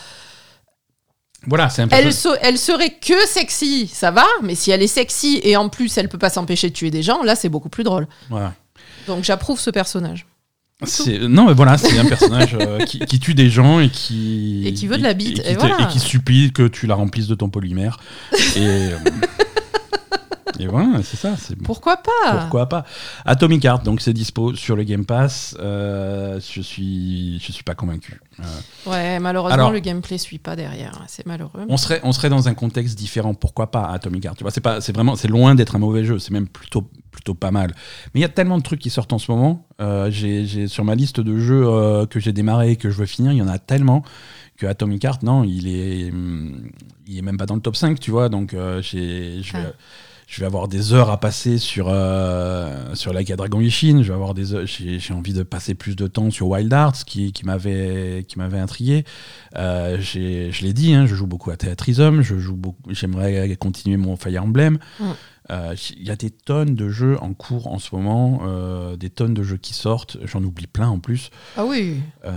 Speaker 1: Voilà, c'est un peu.
Speaker 2: Elle, se- elle serait que sexy, ça va, mais si elle est sexy et en plus elle peut pas s'empêcher de tuer des gens, là c'est beaucoup plus drôle.
Speaker 1: Voilà.
Speaker 2: Donc j'approuve ce personnage.
Speaker 1: Non, mais voilà, c'est un personnage euh, qui, qui tue des gens et qui.
Speaker 2: Et qui veut de la bite,
Speaker 1: Et, qui
Speaker 2: et voilà.
Speaker 1: et qui supplie que tu la remplisses de ton polymère. et, euh, et voilà, c'est ça.
Speaker 2: Pourquoi pas?
Speaker 1: Pourquoi pas? Atomic Heart, donc c'est dispo sur le Game Pass. Euh, je suis, je suis pas convaincu. Euh,
Speaker 2: Ouais, malheureusement
Speaker 1: Alors-
Speaker 2: le gameplay suit pas derrière, c'est malheureux.
Speaker 1: on serait, on serait dans un contexte différent. Pourquoi pas Atomic Heart? Tu vois, c'est pas, c'est vraiment, c'est loin d'être un mauvais jeu. C'est même plutôt, plutôt pas mal. Mais il y a tellement de trucs qui sortent en ce moment. Euh, j'ai, sur ma liste de jeux euh, que j'ai démarré et que je veux finir, il y en a tellement que Atomic Heart, non, il est, hum, il est même pas dans le top 5, tu vois. Donc euh, j'ai, je vais.
Speaker 2: Ah.
Speaker 1: Je vais avoir des heures à passer sur, euh, sur Dragon Ishin, je vais avoir des j'ai envie de passer plus de temps sur Wild Arts qui, qui m'avait intrigué. Euh, je l'ai dit, hein, je joue beaucoup à Theatrism, j'aimerais continuer mon Fire Emblem.
Speaker 2: Mm.
Speaker 1: Euh, Il y a des tonnes de jeux en cours en ce moment, euh, des tonnes de jeux qui sortent, j'en oublie plein en plus.
Speaker 2: Ah oui.
Speaker 1: Euh,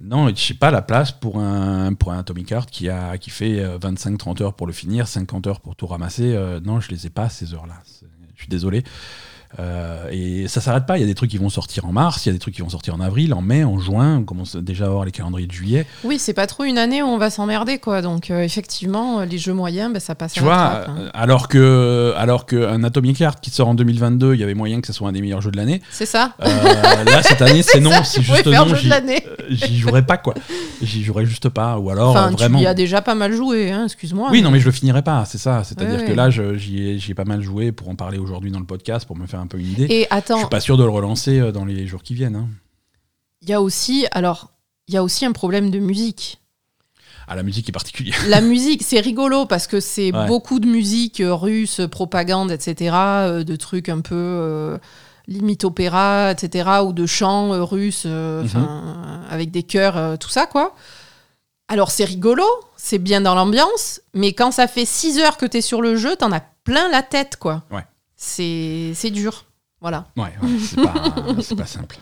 Speaker 1: non, je sais pas la place pour un, pour un Atomic Heart qui, a, qui fait euh, 25-30 heures pour le finir, 50 heures pour tout ramasser. Non, je les ai pas ces heures-là. Je suis désolé. Euh, et ça s'arrête pas. Il y a des trucs qui vont sortir en mars, il y a des trucs qui vont sortir en avril, en mai, en juin. On commence déjà à avoir les calendriers de juillet.
Speaker 2: Oui, c'est pas trop une année où on va s'emmerder, quoi. Donc, euh, effectivement, euh, les jeux moyens, ben, ça passe
Speaker 1: Tu
Speaker 2: à la
Speaker 1: vois,
Speaker 2: trappe, hein.
Speaker 1: alors que alors qu'un Atomic Heart qui sort en 2022, il y avait moyen que ce soit un des meilleurs jeux de l'année.
Speaker 2: C'est ça.
Speaker 1: Euh, là, cette année, c'est non. C'est juste non. J'y jouerais pas, quoi. J'y jouerais juste pas. Ou alors,
Speaker 2: Enfin,
Speaker 1: vraiment.
Speaker 2: tu y as déjà pas mal joué, hein, excuse-moi.
Speaker 1: Oui, non, mais je le finirai pas, c'est ça. C'est-à-dire
Speaker 2: Ouais,
Speaker 1: que
Speaker 2: ouais.
Speaker 1: là, j'y ai, ai pas mal joué pour en parler aujourd'hui dans le podcast, pour me faire un peu une idée.
Speaker 2: Et
Speaker 1: je
Speaker 2: attends,
Speaker 1: suis pas sûr de le relancer euh, dans les jours qui viennent. hein.
Speaker 2: il y a aussi, alors, il y a aussi un problème de musique.
Speaker 1: Ah, la musique est particulière.
Speaker 2: La musique, c'est rigolo parce que c'est
Speaker 1: Ouais.
Speaker 2: beaucoup de musique euh, russe, propagande, etc., euh, de trucs un peu euh, limite opéra, etc., ou de chants euh, russes, euh,
Speaker 1: Mhm.
Speaker 2: avec des chœurs, tout ça, quoi. Alors c'est rigolo, c'est bien dans l'ambiance, mais quand ça fait 6 heures que t'es sur le jeu, t'en as plein la tête, quoi.
Speaker 1: Ouais.
Speaker 2: C'est dur. Voilà.
Speaker 1: Ouais, ouais, c'est pas, simple.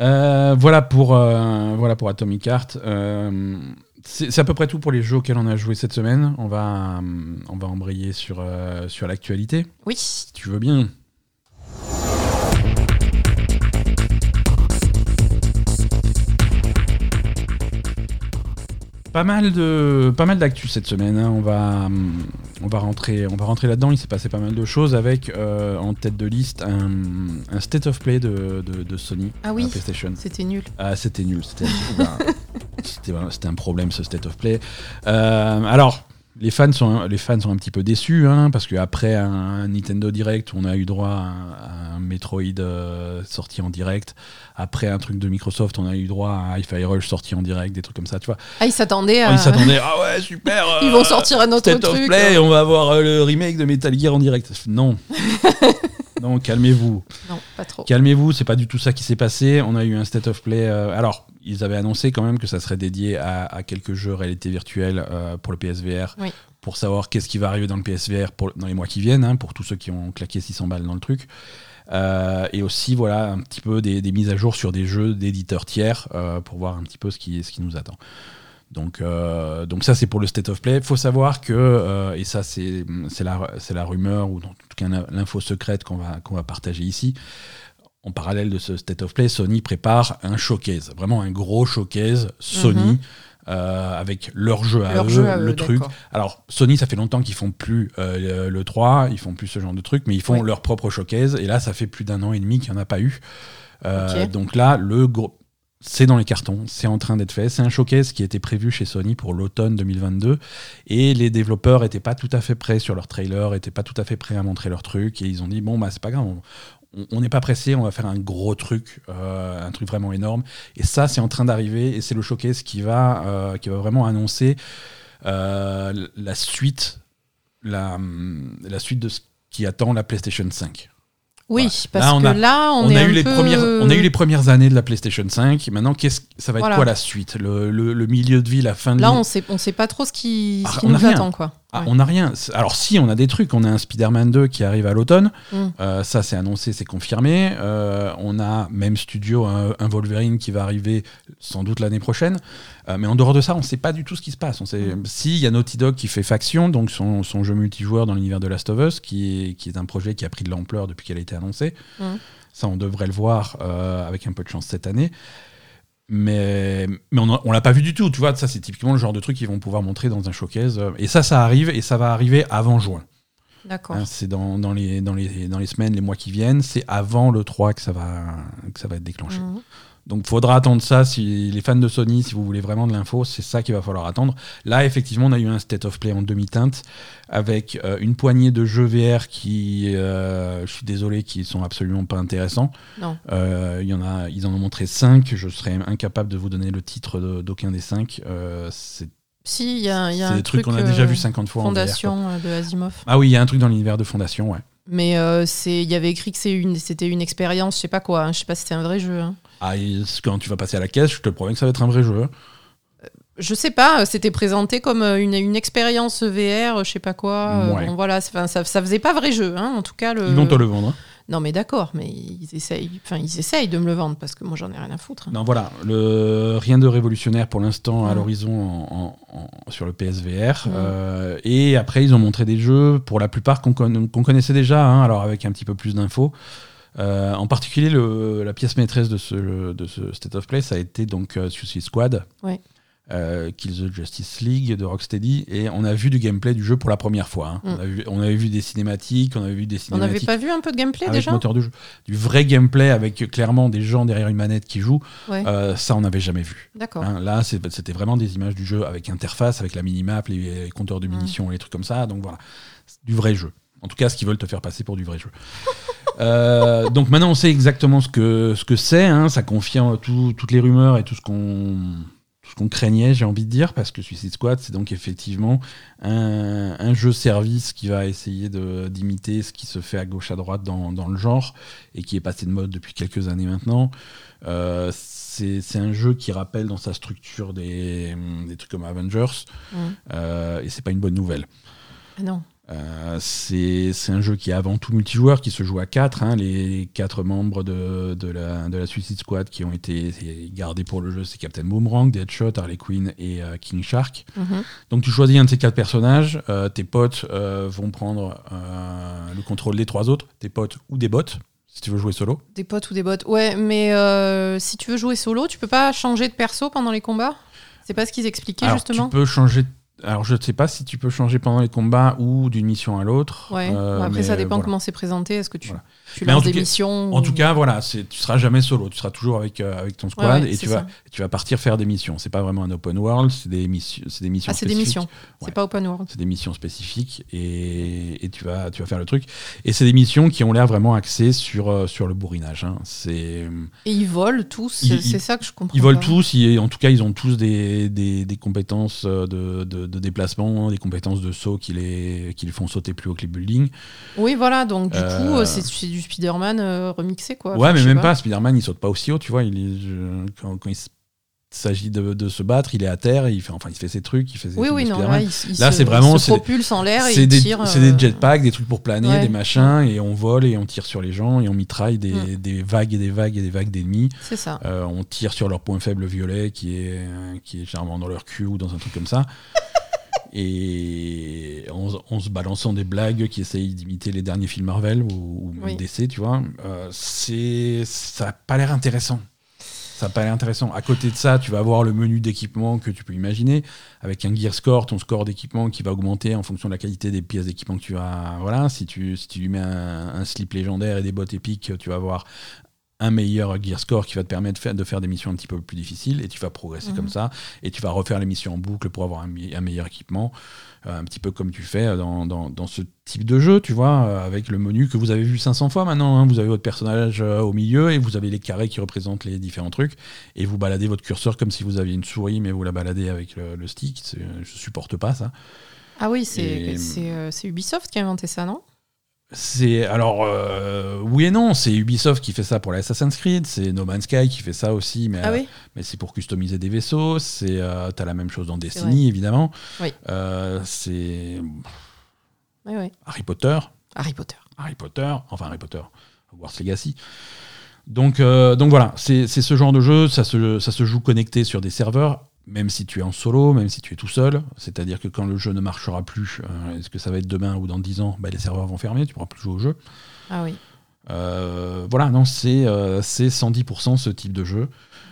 Speaker 1: Euh, voilà, pour, euh, voilà pour Atomic Heart. Euh, c'est à peu près tout pour les jeux auxquels on a joué cette semaine. On va, on va embrayer sur, euh, sur l'actualité,
Speaker 2: Oui.
Speaker 1: si tu veux bien. Pas mal de pas mal d'actu cette semaine. hein. On va on va rentrer on va rentrer là-dedans. Il s'est passé pas mal de choses avec euh, en tête de liste un, un state of play de, de- de Sony
Speaker 2: Ah oui.
Speaker 1: à PlayStation.
Speaker 2: C'était nul.
Speaker 1: Ah, c'était nul. C'était un problème ce state of play. Euh, alors. Les fans, sont, les fans sont un petit peu déçus hein, parce qu'après un Nintendo Direct, on a eu droit à un, à un Metroid euh, sorti en direct. Après un truc de Microsoft, on a eu droit à Hi-Fi Rush sorti en direct, des trucs comme ça, tu vois.
Speaker 2: Ah, ils s'attendaient à.
Speaker 1: Ils s'attendaient, ah ouais, super
Speaker 2: Ils
Speaker 1: euh,
Speaker 2: vont sortir un autre
Speaker 1: State of
Speaker 2: truc.
Speaker 1: Play,
Speaker 2: euh.
Speaker 1: on va avoir euh, le remake de Metal Gear en direct. Non. non, calmez-vous.
Speaker 2: Non, pas trop.
Speaker 1: Calmez-vous, c'est pas du tout ça qui s'est passé. On a eu un state of play. euh, alors, ils avaient annoncé quand même que ça serait dédié à, à quelques jeux réalité virtuelle euh, pour le PSVR,
Speaker 2: Oui.
Speaker 1: pour savoir qu'est-ce qui va arriver dans le PSVR pour, dans les mois qui viennent, hein, pour tous ceux qui ont claqué 600 balles dans le truc. Euh, et aussi, voilà, un petit peu des, des mises à jour sur des jeux d'éditeurs tiers pour voir un petit peu ce qui, ce qui nous attend. Donc, euh, donc ça, c'est pour le state of play. Il faut savoir que, euh, et ça, c'est la, la rumeur, ou en tout cas l'info secrète qu'on va, qu'on va partager ici. En parallèle de ce state of play, Sony prépare un showcase, vraiment un gros showcase Sony.
Speaker 2: Mhm.
Speaker 1: euh, avec leur jeu à
Speaker 2: Leur
Speaker 1: eux,
Speaker 2: jeu à
Speaker 1: le
Speaker 2: eux,
Speaker 1: truc. Alors, Sony, ça fait longtemps qu'ils font plus euh, le, le 3, ils font plus ce genre de truc, mais ils font
Speaker 2: Ouais.
Speaker 1: leur propre showcase. Et là, ça fait plus d'un an et demi qu'il n'y en a pas eu. Euh. Donc là, le gros. C'est dans les cartons, c'est en train d'être fait. C'est un showcase qui était prévu chez Sony pour l'automne 2022 et les développeurs étaient pas tout à fait prêts sur leur trailer, étaient pas tout à fait prêts à montrer leur truc et ils ont dit bon bah c'est pas grave, on- n'est pas pressé, on va faire un gros truc, euh, un truc vraiment énorme. Et ça, c'est en train d'arriver et c'est le showcase qui va, euh, qui va vraiment annoncer euh, la suite, la suite de ce qui attend la PlayStation 5.
Speaker 2: Oui,
Speaker 1: Voilà.
Speaker 2: parce
Speaker 1: Là, on
Speaker 2: que
Speaker 1: a-
Speaker 2: là, on,
Speaker 1: On,
Speaker 2: est
Speaker 1: a eu les
Speaker 2: peu-
Speaker 1: premières, on a eu les premières années de la PlayStation 5. Maintenant, qu'est-ce, ça va être
Speaker 2: Voilà.
Speaker 1: quoi la suite? Le, le- le milieu de vie, la fin de
Speaker 2: Là,
Speaker 1: vie?
Speaker 2: on sait, on sait pas trop ce qui, ce
Speaker 1: Ah,
Speaker 2: qui nous attend, quoi.
Speaker 1: Ah,
Speaker 2: Ouais.
Speaker 1: On n'a rien. Alors si, on a des trucs. On a un Spider-Man 2 qui arrive à l'automne.
Speaker 2: Mm.
Speaker 1: Euh, ça, c'est annoncé, c'est confirmé. Euh, on a même studio un, un Wolverine qui va arriver sans doute l'année prochaine. Euh, mais en dehors de ça, on ne sait pas du tout ce qui se passe. On sait
Speaker 2: Mm.
Speaker 1: si il y a Naughty Dog qui fait Faction, donc son, son jeu multijoueur dans l'univers de Last of Us, qui est, qui est un projet qui a pris de l'ampleur depuis qu'elle a été annoncée.
Speaker 2: Mm.
Speaker 1: Ça, on devrait le voir avec un peu de chance cette année. Mais, mais on ne l'a pas vu du tout, tu vois. Ça, c'est typiquement le genre de truc qu'ils vont pouvoir montrer dans un showcase. Et ça, ça arrive, et ça va arriver avant juin.
Speaker 2: D'accord.
Speaker 1: Hein, c'est dans, dans, les, dans, les, dans les semaines, les mois qui viennent. C'est avant le 3 que ça va, que ça va être déclenché.
Speaker 2: Mhm.
Speaker 1: Donc, faudra attendre ça. Si les fans de Sony, si vous voulez vraiment de l'info, c'est ça qu'il va falloir attendre. Là, effectivement, on a eu un state of play en demi-teinte avec euh, une poignée de jeux VR qui, euh, je suis désolé, qui sont absolument pas intéressants.
Speaker 2: Non.
Speaker 1: Euh, il y en a, ils en ont montré 5. Je serais incapable de vous donner le titre de- d'aucun des 5. c'est
Speaker 2: Si, il y a, y a un
Speaker 1: des trucs
Speaker 2: truc,
Speaker 1: qu'on a déjà
Speaker 2: euh,
Speaker 1: vu 50 fois en VR.
Speaker 2: Fondation euh, de Asimov.
Speaker 1: Ah oui, il y a un truc dans l'univers de Fondation, ouais.
Speaker 2: Mais euh, c'est, il y avait écrit que c'est une, c'était une expérience, je sais pas quoi. hein. Je sais pas si c'était un vrai jeu. hein.
Speaker 1: Ah, quand tu vas passer à la caisse, je te promets que ça va être un vrai jeu. hein.
Speaker 2: Je sais pas, euh, c'était présenté comme euh, une, une expérience VR, je sais pas quoi. euh,
Speaker 1: Ouais.
Speaker 2: bon, voilà, ça, ça faisait pas vrai jeu, hein, en tout cas. Le...
Speaker 1: Ils vont te le vendre.
Speaker 2: Non, mais d'accord, mais ils essayent, enfin, ils essayent de me le vendre parce que moi, j'en ai rien à foutre.
Speaker 1: Non, voilà, le... rien de révolutionnaire pour l'instant à
Speaker 2: Mm.
Speaker 1: l'horizon sur le PSVR.
Speaker 2: Mm.
Speaker 1: Euh, et après, ils ont montré des jeux, pour la plupart, qu'on con- qu'on connaissait déjà, hein, alors avec un petit peu plus d'infos. Euh, en particulier, le- la pièce maîtresse de ce, de ce State of Play, ça a été donc euh, Suicide Squad,
Speaker 2: Ouais.
Speaker 1: Euh, Kill the Justice League de Rocksteady, et on a vu du gameplay du jeu pour la première fois. hein.
Speaker 2: Mm.
Speaker 1: On, a vu, on avait vu des cinématiques, on avait vu des
Speaker 2: On n'avait
Speaker 1: cinématiques
Speaker 2: pas vu un peu de gameplay
Speaker 1: avec
Speaker 2: déjà
Speaker 1: moteur de jeu, du vrai gameplay avec clairement des gens derrière une manette qui jouent.
Speaker 2: Ouais,
Speaker 1: Euh, ça, on n'avait jamais vu.
Speaker 2: d'accord.
Speaker 1: Hein, là, c'est- c'était vraiment des images du jeu avec interface, avec la minimap, les, les compteurs de
Speaker 2: Mm.
Speaker 1: munitions, les trucs comme ça. Donc voilà, C'est du vrai jeu. En tout cas, ce qu'ils veulent te faire passer pour du vrai jeu. Euh, donc maintenant, on sait exactement ce que ce que c'est. hein. ça confirme tout- toutes les rumeurs et tout ce qu'on qu'on craignait, j'ai envie de dire, parce que Suicide Squad, c'est donc effectivement un, un jeu service qui va essayer de- d'imiter ce qui se fait à gauche à droite dans, dans le genre et qui est passé de mode depuis quelques années maintenant. Euh, c'est un jeu qui rappelle dans sa structure des, des trucs comme Avengers,
Speaker 2: Mm.
Speaker 1: euh, et c'est pas une bonne nouvelle.
Speaker 2: Ah non.
Speaker 1: Euh, c'est un jeu qui est avant tout multijoueur, qui se joue à 4. les quatre membres de, de, la, de la Suicide Squad qui ont été gardés pour le jeu, c'est Captain Boomerang, Deadshot, Harley Quinn et euh, King Shark.
Speaker 2: Mhm.
Speaker 1: Donc tu choisis un de ces quatre personnages, euh, tes potes vont prendre le contrôle des trois autres, tes potes ou des bots, si tu veux jouer solo.
Speaker 2: Des potes ou des bots. Ouais, mais si tu veux jouer solo, tu peux pas changer de perso pendant les combats? C'est pas ce qu'ils expliquaient
Speaker 1: Alors
Speaker 2: justement?
Speaker 1: tu peux changer... Alors je ne sais pas si tu peux changer pendant les combats ou d'une mission à l'autre.
Speaker 2: Ouais,
Speaker 1: euh,
Speaker 2: après ça dépend
Speaker 1: voilà.
Speaker 2: comment c'est présenté. Est-ce que tu,
Speaker 1: Voilà.
Speaker 2: Tu
Speaker 1: Mais en
Speaker 2: lances
Speaker 1: tout
Speaker 2: des
Speaker 1: cas-
Speaker 2: missions
Speaker 1: En
Speaker 2: ou-
Speaker 1: tout cas, voilà, c'est- tu seras jamais solo, tu seras toujours avec, euh, avec ton squad
Speaker 2: Ouais, ouais,
Speaker 1: et tu vas,
Speaker 2: ça.
Speaker 1: tu vas partir faire des missions. C'est pas vraiment un open world, c'est des missions, c'est des missions
Speaker 2: Ah, c'est des missions.
Speaker 1: Ouais.
Speaker 2: C'est pas open world.
Speaker 1: C'est des missions spécifiques et, et tu, vas, tu vas faire le truc. Et c'est des missions qui ont l'air vraiment axées sur, euh, sur le bourrinage. hein. C'est,
Speaker 2: Et ils volent tous. C'est
Speaker 1: ils-
Speaker 2: ça que je comprends.
Speaker 1: ils volent tous, ils- en tout cas, ils ont tous des, des, des compétences euh, de, de, de déplacement, des compétences de saut qui les, qui les font sauter plus haut que les buildings.
Speaker 2: Oui, voilà. Donc du coup, euh, c'est c'est du Spider-Man euh, remixé quoi.
Speaker 1: ouais,
Speaker 2: Enfin,
Speaker 1: mais même pas, Spider-Man, il saute pas aussi haut, tu vois. Il est, quand, quand il s'agit de, de se battre, il est à terre, et il fait, enfin, il fait ses trucs, il fait ses
Speaker 2: Oui, oui, non. Là, il, il
Speaker 1: Là,
Speaker 2: se,
Speaker 1: c'est vraiment-
Speaker 2: il se propulse en l'air et il
Speaker 1: des,
Speaker 2: tire.
Speaker 1: c'est
Speaker 2: euh,
Speaker 1: des jetpacks, des trucs pour planer,
Speaker 2: ouais.
Speaker 1: des machins, et on vole et on tire sur les gens et on mitraille des,
Speaker 2: Mm.
Speaker 1: des vagues et des vagues et des vagues d'ennemis.
Speaker 2: C'est ça.
Speaker 1: Euh, on tire sur leur point faible violet qui est, qui est généralement dans leur cul ou dans un truc comme ça. Et en, en se balançant des blagues qui essayent d'imiter les derniers films Marvel ou, ou même
Speaker 2: Oui.
Speaker 1: DC, tu vois. Euh, c'est, ça n'a pas l'air intéressant. Ça n'a pas l'air intéressant. À côté de ça, tu vas avoir le menu d'équipement que tu peux imaginer, avec un gear score, ton score d'équipement qui va augmenter en fonction de la qualité des pièces d'équipement que tu as. Voilà, si tu, si tu lui mets un, un slip légendaire et des bottes épiques, tu vas avoir un meilleur gear score qui va te permettre de faire, de faire des missions un petit peu plus difficiles et tu vas progresser
Speaker 2: Mhm.
Speaker 1: comme ça et tu vas refaire les missions en boucle pour avoir un, meilleur équipement euh, un petit peu comme tu fais dans, dans- dans ce type de jeu tu vois euh, avec le menu que vous avez vu 500 fois maintenant hein. vous avez votre personnage euh, au milieu et vous avez les carrés qui représentent les différents trucs et vous baladez votre curseur comme si vous aviez une souris mais vous la baladez avec le, le stick je supporte pas ça
Speaker 2: Ah oui, c'est
Speaker 1: Et-
Speaker 2: euh, Ubisoft qui a inventé ça, non?
Speaker 1: C'est alors euh, oui et non, c'est Ubisoft qui fait ça pour l'Assassin's Creed, c'est No Man's Sky qui fait ça aussi, mais,
Speaker 2: Ah
Speaker 1: euh, mais c'est pour customiser des vaisseaux. C'est euh, t'as la même chose dans. Destiny évidemment.
Speaker 2: Oui.
Speaker 1: C'est
Speaker 2: Oui.
Speaker 1: Harry Potter,
Speaker 2: Harry Potter.
Speaker 1: Harry Potter, enfin Harry Potter, Hogwarts Legacy. Donc donc voilà, c'est c'est ce genre de jeu, ça se ça se joue connecté sur des serveurs. Même si tu es en solo, même si tu es tout seul, c'est-à-dire que quand le jeu ne marchera plus, euh, est-ce que ça va être demain ou dans 10 ans, bah, les serveurs vont fermer, tu pourras plus jouer au jeu.
Speaker 2: Ah oui.
Speaker 1: Euh, voilà, non, c'est euh, c'est 110% ce type de jeu.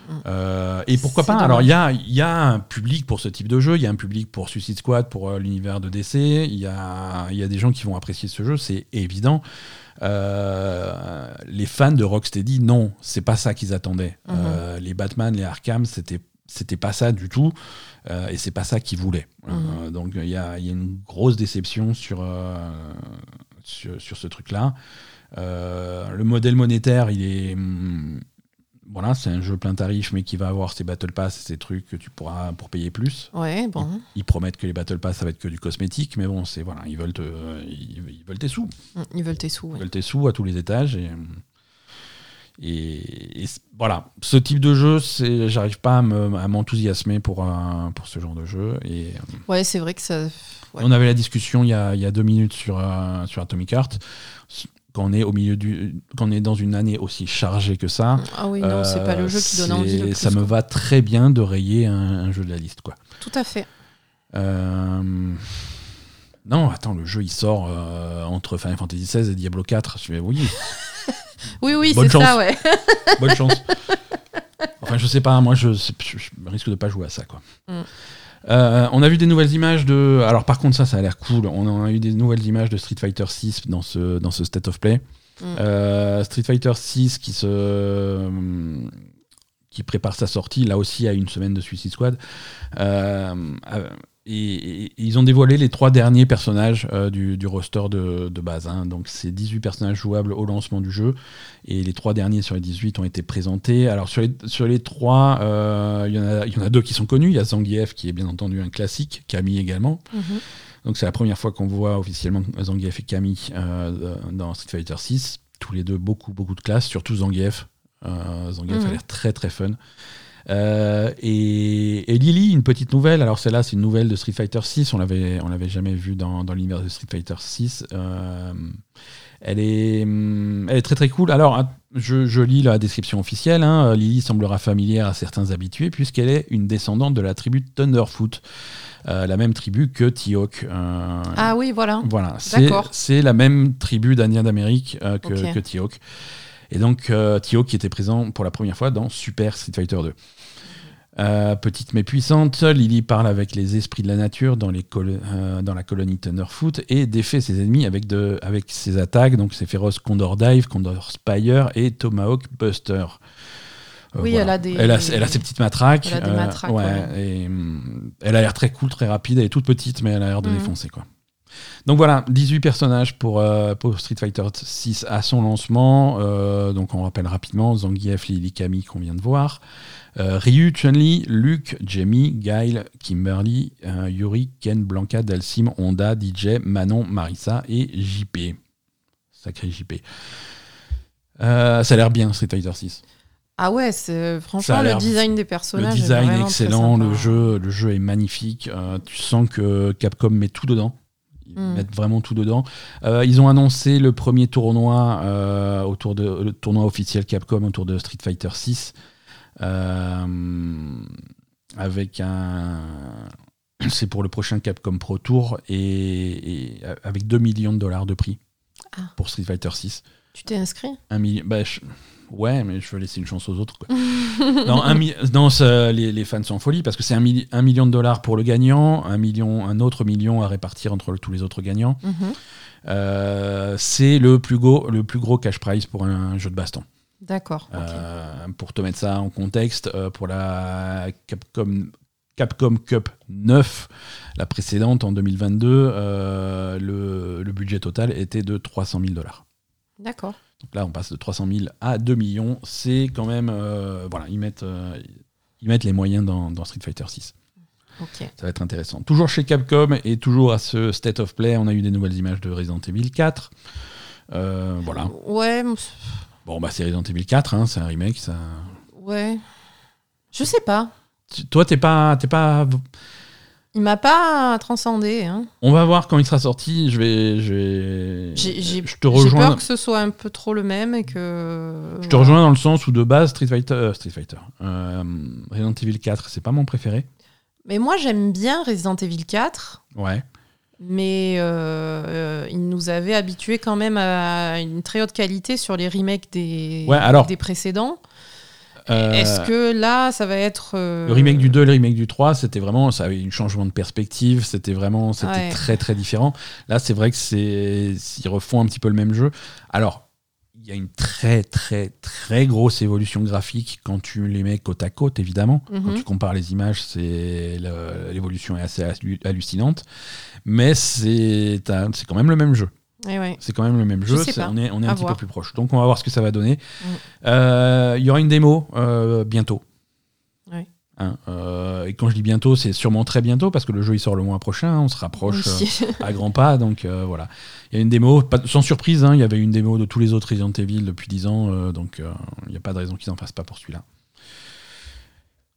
Speaker 2: Mm.
Speaker 1: Euh, et pourquoi pas? Alors, il y a, y a un public pour ce type de jeu, il y a un public pour Suicide Squad, pour l'univers de DC, il y a, y a des gens qui vont apprécier ce jeu, c'est évident. Les fans de Rocksteady, non, c'est pas ça qu'ils attendaient.
Speaker 2: Mhm.
Speaker 1: Euh, les Batman, les Arkham, c'était c'était pas ça du tout, euh, et c'est pas ça qu'ils voulaient. Euh, donc il y y a une grosse déception sur, euh, sur, sur ce truc-là. Euh, le modèle monétaire, il est, hum, voilà, c'est un jeu plein tarif, mais qui va avoir ses Battle Pass et ces trucs que tu pourras pour payer plus.
Speaker 2: Ouais, bon.
Speaker 1: Ils promettent que les Battle Pass, ça va être que du cosmétique, mais bon, c'est voilà, ils veulent, te, ils, ils veulent tes sous.
Speaker 2: Mm, Ils veulent tes sous.
Speaker 1: Ils
Speaker 2: ouais.
Speaker 1: veulent tes sous à tous les étages. Et, et, voilà, ce type de jeu, j'arrive pas à, me- à m'enthousiasmer pour, un- pour ce genre de jeu. Et euh,
Speaker 2: Ouais, c'est vrai que ça. Ouais.
Speaker 1: on avait la discussion il y a, il y a deux minutes sur, euh, sur Atomic Heart. Quand on est au milieu du, quand on est dans une année aussi chargée que ça,
Speaker 2: Ah oui, non, c'est pas le jeu qui donne
Speaker 1: euh,
Speaker 2: envie
Speaker 1: c'est-
Speaker 2: plus.
Speaker 1: Ça me
Speaker 2: quoi.
Speaker 1: va très bien de rayer un, un jeu de la liste, quoi.
Speaker 2: Tout à fait.
Speaker 1: Euh, Non, attends, le jeu il sort euh, entre Final Fantasy XVI et Diablo 4. Je fais oui,
Speaker 2: Oui, oui, c'est ça, ouais.
Speaker 1: bonne chance. Enfin, je sais pas, moi je, risque de pas jouer à ça, quoi.
Speaker 2: Mm.
Speaker 1: Euh, on a vu des nouvelles images de. Alors, par contre, ça, ça a l'air cool. On a eu des nouvelles images de Street Fighter 6 dans ce, dans ce State of Play.
Speaker 2: Mm.
Speaker 1: Euh, Street Fighter 6 qui se. qui prépare sa sortie, là aussi à une semaine de Suicide Squad. Euh, et, et- et ils ont dévoilé les trois derniers personnages euh, du, du roster de, de base. hein. Donc, c'est 18 personnages jouables au lancement du jeu. Et les trois derniers sur les 18 ont été présentés. Alors, sur les, sur les trois, euh, il y en a- il y en a deux qui sont connus. Il y a Zangief, qui est bien entendu un classique, Camille également.
Speaker 2: Mhm.
Speaker 1: Donc c'est la première fois qu'on voit officiellement Zangief et Camille euh, dans Street Fighter 6. Tous les deux beaucoup beaucoup de classe, surtout Zangief. Zangief
Speaker 2: Mhm.
Speaker 1: a l'air très très fun. Euh, et, et Lily, une petite nouvelle. Alors celle-là, c'est une nouvelle de Street Fighter 6. On l'avait on l'avait jamais vue dans, dans l'univers de Street Fighter 6. Euh, elle est, hum, elle est très très cool. Alors, je, je lis la description officielle. hein. Lily semblera familière à certains habitués puisqu'elle est une descendante de la tribu Thunderfoot, euh, la même tribu que euh,
Speaker 2: Ah oui, voilà.
Speaker 1: voilà, c'est
Speaker 2: D'accord.
Speaker 1: c'est la même tribu d'Indiens d'Amérique euh, que,
Speaker 2: Ok.
Speaker 1: que T-Hawk. Et donc, euh, T-Hawk qui était présent pour la première fois dans Super Street Fighter 2. Euh, petite mais puissante, Lily parle avec les esprits de la nature dans, les euh, dans la colonie Thunderfoot et défait ses ennemis avec, de, avec ses attaques. Donc, ses féroces Condor Dive, Condor Spire et Tomahawk Buster. Euh,
Speaker 2: Oui, elle a des-
Speaker 1: Elle a, elle a ses petites matraques.
Speaker 2: Elle a des matraques,
Speaker 1: ouais,
Speaker 2: ouais.
Speaker 1: et, elle a l'air très cool, très rapide. Elle est toute petite, mais elle a l'air de
Speaker 2: Mhm.
Speaker 1: défoncer. Quoi. Donc voilà, 18 personnages pour, euh, pour Street Fighter 6 à son lancement. Euh, donc on rappelle rapidement Zangief, Lily, Camille qu'on vient de voir. Euh, Ryu, Chun-Li, Luke, Jamie, Guile, Kimberly, euh, Yuri, Ken, Blanca, Dalsim, Honda, DJ, Manon, Marissa et JP. Sacré JP. Ça a l'air bien Street Fighter 6.
Speaker 2: Ah ouais, c'est franchement le design des
Speaker 1: Le
Speaker 2: personnages.
Speaker 1: design est excellent, le jeu, le jeu est magnifique. euh, tu sens que Capcom met tout dedans. Ils
Speaker 2: Mm.
Speaker 1: mettent vraiment tout dedans. Euh, ils ont annoncé le premier tournoi euh, autour de le tournoi officiel Capcom autour de Street Fighter 6 avec un c'est pour le prochain Capcom Pro Tour et, et avec 2 millions de dollars de prix
Speaker 2: Ah.
Speaker 1: pour Street Fighter 6.
Speaker 2: Tu t'es inscrit?
Speaker 1: Un million. Bah, je- Ouais, mais je veux laisser une chance aux autres. quoi. non, un mi- non, ça, les, les fans sont en folie parce que c'est un, milli- un million de dollars pour le gagnant, un, million, un autre million à répartir entre le- tous les autres gagnants.
Speaker 2: Mhm.
Speaker 1: Euh, c'est le plus gros, le plus gros cash prize pour un jeu de baston.
Speaker 2: D'accord.
Speaker 1: Euh, pour te mettre ça en contexte, euh, pour la Capcom, Capcom Cup 9, la précédente en 2022, euh, le, le budget total était de 300 000 dollars.
Speaker 2: D'accord.
Speaker 1: Donc là, on passe de 300 000 à 2 millions. C'est quand même. euh, voilà, ils mettent, euh, ils mettent les moyens dans, dans Street Fighter 6.
Speaker 2: Ok.
Speaker 1: Ça va être intéressant. Toujours chez Capcom et toujours à ce State of Play, on a eu des nouvelles images de Resident Evil 4. Euh, voilà.
Speaker 2: Ouais,
Speaker 1: Bon, bah, c'est Resident Evil 4, hein, c'est un remake. Ça...
Speaker 2: ouais. Je sais pas.
Speaker 1: Tu- Toi, t'es pas, t'es pas.
Speaker 2: Il m'a pas transcendé. Hein.
Speaker 1: On va voir quand il sera sorti. Je vais. Je, vais... Je te
Speaker 2: j'ai peur que ce soit un peu trop le même et que.
Speaker 1: Je te rejoins dans le sens où de base, Street Fighter. euh, Street Fighter. euh, Resident Evil 4, c'est pas mon préféré.
Speaker 2: Mais moi, j'aime bien Resident Evil 4.
Speaker 1: Ouais.
Speaker 2: Mais euh, il nous avait habitués quand même à une très haute qualité sur les remakes des,
Speaker 1: Ouais, alors-
Speaker 2: des précédents.
Speaker 1: Euh,
Speaker 2: Est-ce que là, ça va être. euh,
Speaker 1: Le remake du 2 et le remake du 3, c'était vraiment, ça avait un changement de perspective, c'était vraiment, c'était
Speaker 2: Ouais.
Speaker 1: très très différent. Là, c'est vrai que c'est, ils refont un petit peu le même jeu. Alors, il y a une très très très grosse évolution graphique quand tu les mets côte à côte, évidemment. Quand
Speaker 2: Mhm.
Speaker 1: tu compares les images, c'est l'évolution est assez hallu- hallucinante. Mais c'est quand même le même jeu.
Speaker 2: Eh ouais.
Speaker 1: C'est quand même le même
Speaker 2: Je
Speaker 1: jeu. On est, on est un petit peu plus proche. Donc on va voir ce que ça va donner.
Speaker 2: Mm.
Speaker 1: Euh, Il y aura une démo euh, bientôt.
Speaker 2: Ouais.
Speaker 1: Hein, euh, et quand je dis bientôt, c'est sûrement très bientôt parce que le jeu il sort le mois prochain. hein, on se rapproche à grands pas. Donc voilà. Il y a une démo, pas- sans surprise. hein, Il y avait une démo de tous les autres Resident Evil depuis 10 ans. donc il n'y a pas de raison qu'ils n'en fassent pas pour celui-là.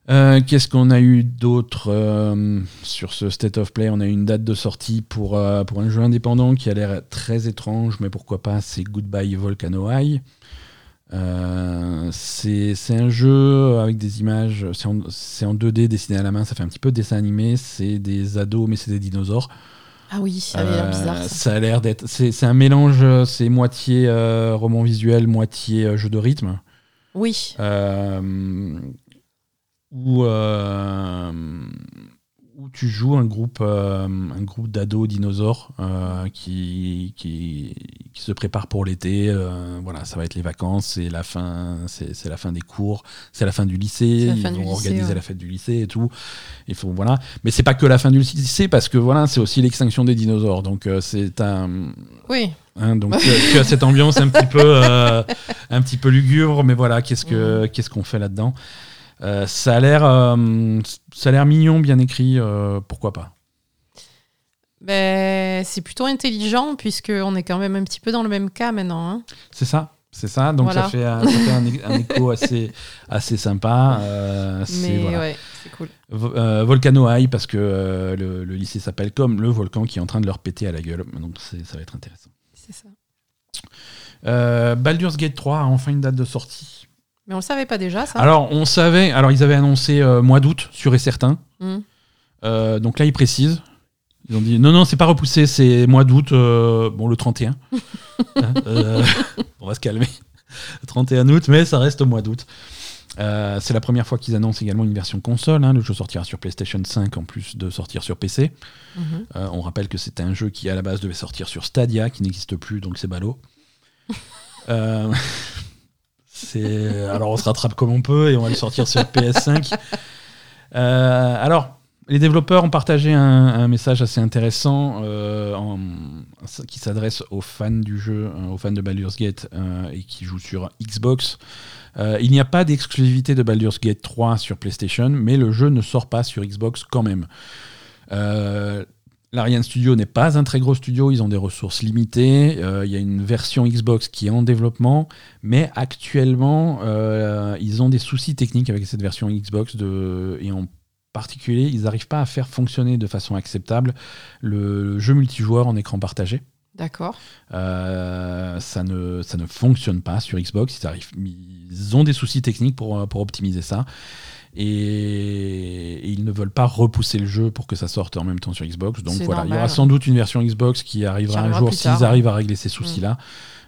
Speaker 1: Euh, Qu'est-ce qu'on a eu d'autre euh, sur ce State of Play? On a eu une date de sortie pour, euh, pour un jeu indépendant qui a l'air très étrange, mais pourquoi pas C'est Goodbye Volcano High. C'est c'est un jeu avec des images, c'est en, c'est en 2D dessiné à la main, ça fait un petit peu dessin animé, c'est des ados mais c'est des dinosaures.
Speaker 2: Ah oui, ça avait l'air bizarre. Ça.
Speaker 1: ça a l'air d'être, c'est c'est un mélange, c'est moitié roman visuel, moitié jeu de rythme.
Speaker 2: Oui.
Speaker 1: Euh, où, euh, où tu joues un groupe, euh, un groupe d'ados dinosaures euh, qui, qui, qui se préparent pour l'été. voilà, ça va être les vacances, c'est la fin, c'est c'est la fin des cours, c'est la fin du lycée. Ils vont
Speaker 2: lycée,
Speaker 1: organiser
Speaker 2: ouais.
Speaker 1: la fête du lycée et tout. Il faut voilà, mais c'est pas que la fin du lycée parce que voilà, c'est aussi l'extinction des dinosaures. Donc c'est un
Speaker 2: Oui.
Speaker 1: Hein, donc tu, as- tu as cette ambiance un petit peu, un petit peu lugubre, mais voilà, qu'est-ce que qu'est-ce qu'on fait là-dedans? Euh, Ça a l'air, euh, ça a l'air mignon, bien écrit, euh, pourquoi pas
Speaker 2: Ben, c'est plutôt intelligent puisqu'on est quand même un petit peu dans le même cas maintenant. hein.
Speaker 1: C'est ça, c'est ça. Donc
Speaker 2: Voilà.
Speaker 1: ça fait, un, ça fait un, é- un écho assez, assez sympa. euh, c'est
Speaker 2: Mais
Speaker 1: voilà.
Speaker 2: ouais, c'est cool.
Speaker 1: Vo- euh, Volcano High parce que euh, le, le lycée s'appelle comme le volcan qui est en train de leur péter à la gueule. Donc c'est- ça va être intéressant.
Speaker 2: C'est ça.
Speaker 1: Euh, Baldur's Gate 3 a enfin une date de sortie.
Speaker 2: Mais on le savait pas déjà, ça
Speaker 1: Alors on savait, alors ils avaient annoncé euh, mois d'août, sûr et certain.
Speaker 2: Hmm.
Speaker 1: Euh, donc là, ils précisent. Ils ont dit non, non, c'est pas repoussé, c'est mois d'août, euh, bon, le 31. Hein, on va se calmer. Le 31 août, mais ça reste au mois d'août. C'est la première fois qu'ils annoncent également une version console. hein. Le jeu sortira sur PlayStation 5 en plus de sortir sur PC.
Speaker 2: Mhm.
Speaker 1: On rappelle que c'était un jeu qui à la base devait sortir sur Stadia, qui n'existe plus, donc c'est ballot. Euh, c'est alors on se rattrape comme on peut et on va le sortir sur PS5. Euh, alors les développeurs ont partagé un, message assez intéressant euh, qui s'adresse aux fans du jeu, euh, aux fans de Baldur's Gate euh, et qui jouent sur Xbox. Euh, il n'y a pas d'exclusivité de Baldur's Gate 3 sur PlayStation, mais le jeu ne sort pas sur Xbox quand même. L'Ariane Studio n'est pas un très gros studio, ils ont des ressources limitées. Euh, Il y a une version Xbox qui est en développement, mais actuellement, euh, ils ont des soucis techniques avec cette version Xbox de, et en particulier, ils n'arrivent pas à faire fonctionner de façon acceptable le, le jeu multijoueur en écran partagé.
Speaker 2: D'accord.
Speaker 1: Euh, ça, ne, ça ne fonctionne pas sur Xbox. Ils, arrivent, ils ont des soucis techniques pour, pour optimiser ça. Et, ils ne veulent pas repousser le jeu pour que ça sorte en même temps sur Xbox. Donc voilà, il y aura sans doute une version Xbox qui arrivera un jour s'ils arrivent à régler ces soucis-là.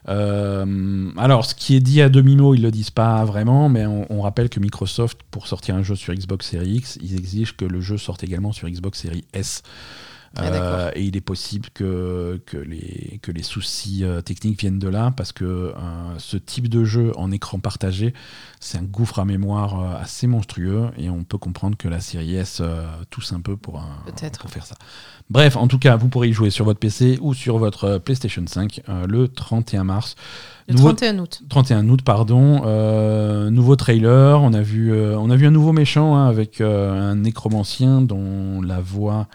Speaker 1: Euh, alors, ce qui est dit à demi-mot, ils le disent pas vraiment, mais on, on rappelle que Microsoft, pour sortir un jeu sur Xbox Series X, ils exigent que le jeu sorte également sur Xbox Series S.
Speaker 2: Ah,
Speaker 1: Euh, et il est possible que, que, les, que les soucis euh, techniques viennent de là, parce que euh, ce type de jeu en écran partagé, c'est un gouffre à mémoire assez monstrueux, et on peut comprendre que la série S tousse un peu pour, un- pour faire ça. Bref, en tout cas, vous pourrez y jouer sur votre PC ou sur votre PlayStation 5 euh, le 31 mars.
Speaker 2: Le
Speaker 1: Nouveau-
Speaker 2: 31 août.
Speaker 1: 31 août, pardon. Euh, nouveau trailer. On a vu, euh, on a vu un nouveau méchant hein, avec euh, un nécromancien dont la voix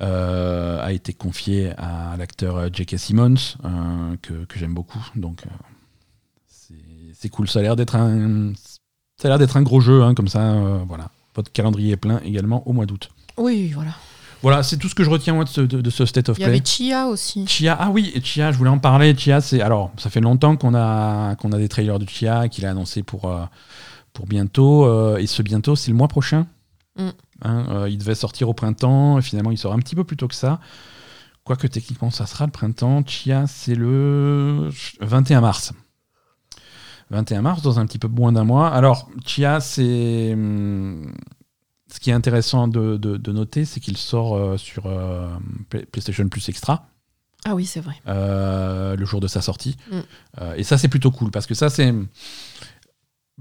Speaker 1: euh, a été confiée à l'acteur J.K. Simmons, euh, que, que j'aime beaucoup. Donc, euh, c'est- cool. Ça a l'air d'être un, ça a l'air d'être un gros jeu, hein, comme ça. voilà. Votre calendrier est plein également au mois d'août.
Speaker 2: Oui, voilà.
Speaker 1: Voilà, c'est tout ce que je retiens moi, de, ce, de- de ce State of
Speaker 2: Il y
Speaker 1: Play.
Speaker 2: avait Chia aussi.
Speaker 1: Chia, ah oui, Chia, je voulais en parler. Chia, c'est alors, ça fait longtemps qu'on a qu'on a des trailers de Chia, qu'il a annoncé pour pour bientôt, et ce bientôt, c'est le mois prochain.
Speaker 2: Mm.
Speaker 1: Hein, euh, il devait sortir au printemps, et finalement, il sort un petit peu plus tôt que ça. Quoique techniquement, ça sera le printemps. Chia, c'est le 21 mars. 21 mars, dans un petit peu moins d'un mois. Alors, Chia, c'est. hum, Ce qui est intéressant de, de- de noter, c'est qu'il sort euh, sur euh, Play- PlayStation Plus Extra
Speaker 2: Ah oui, c'est vrai.
Speaker 1: euh, le jour de sa sortie.
Speaker 2: Mm.
Speaker 1: Et ça, c'est plutôt cool parce que ça, c'est.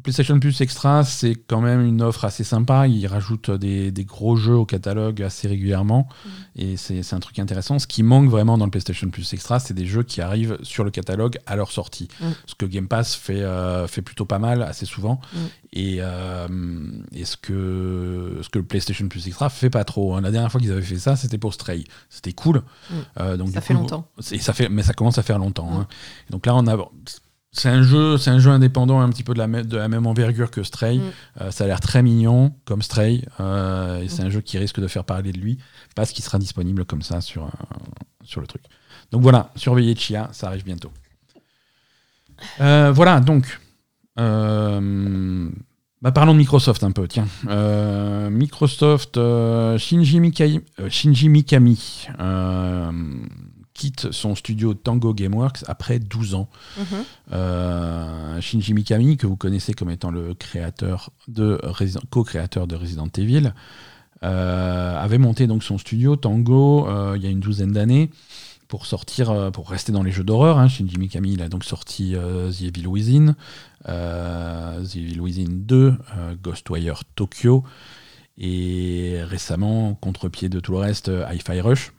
Speaker 1: PlayStation Plus Extra, c'est quand même une offre assez sympa. Ils rajoutent des, des gros jeux au catalogue assez régulièrement.
Speaker 2: Mm.
Speaker 1: Et c'est un truc intéressant. Ce qui manque vraiment dans le PlayStation Plus Extra, c'est des jeux qui arrivent sur le catalogue à leur sortie.
Speaker 2: Mm.
Speaker 1: Ce que Game Pass fait, euh, fait plutôt pas mal, assez souvent.
Speaker 2: Mm.
Speaker 1: Et, euh, et ce, que, ce que le PlayStation Plus Extra fait pas trop. hein. La dernière fois qu'ils avaient fait ça, c'était pour Stray. C'était cool. Euh, donc,
Speaker 2: Ça fait
Speaker 1: coup,
Speaker 2: longtemps.
Speaker 1: c'est- ça fait, mais ça commence à faire longtemps. Hein. Donc là, on a. C'est un jeu, c'est un jeu indépendant, un petit peu de la, même- de la même envergure que Stray.
Speaker 2: Mm.
Speaker 1: Euh, ça a l'air très mignon, comme Stray, euh, et c'est un jeu qui risque de faire parler de lui parce qu'il sera disponible comme ça sur, euh, sur le truc. Donc voilà, surveillez Chia, ça arrive bientôt. Voilà, donc. bah, parlons de Microsoft un peu, tiens. Microsoft, Shinji, Mikami quitte son studio Tango Gameworks après 12 ans.
Speaker 2: Mhm.
Speaker 1: Euh, Shinji Mikami, que vous connaissez comme étant le créateur de co-créateur de Resident Evil, euh, avait monté donc son studio Tango euh, il y a une douzaine d'années pour sortir, pour rester dans les jeux d'horreur. hein. Shinji Mikami, il a donc sorti The Evil Within, The Evil Within 2, euh, Ghostwire Tokyo, et récemment, contre-pied de tout le reste, Hi-Fi Rush.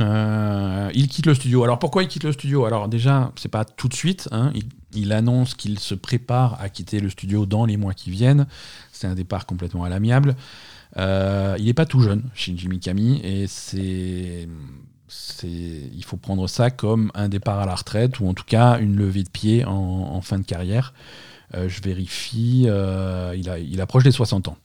Speaker 1: Euh, il quitte le studio. Alors pourquoi il quitte le studio? Alors déjà, c'est pas tout de suite. hein. Il, il annonce qu'il se prépare à quitter le studio dans les mois qui viennent. C'est un départ complètement à l'amiable. Euh, il n'est pas tout jeune, Shinji Mikami, et c'est, c'est, il faut prendre ça comme un départ à la retraite ou en tout cas une levée de pied en, en fin de carrière. Euh, je vérifie, euh, il, a, il approche des 60 ans.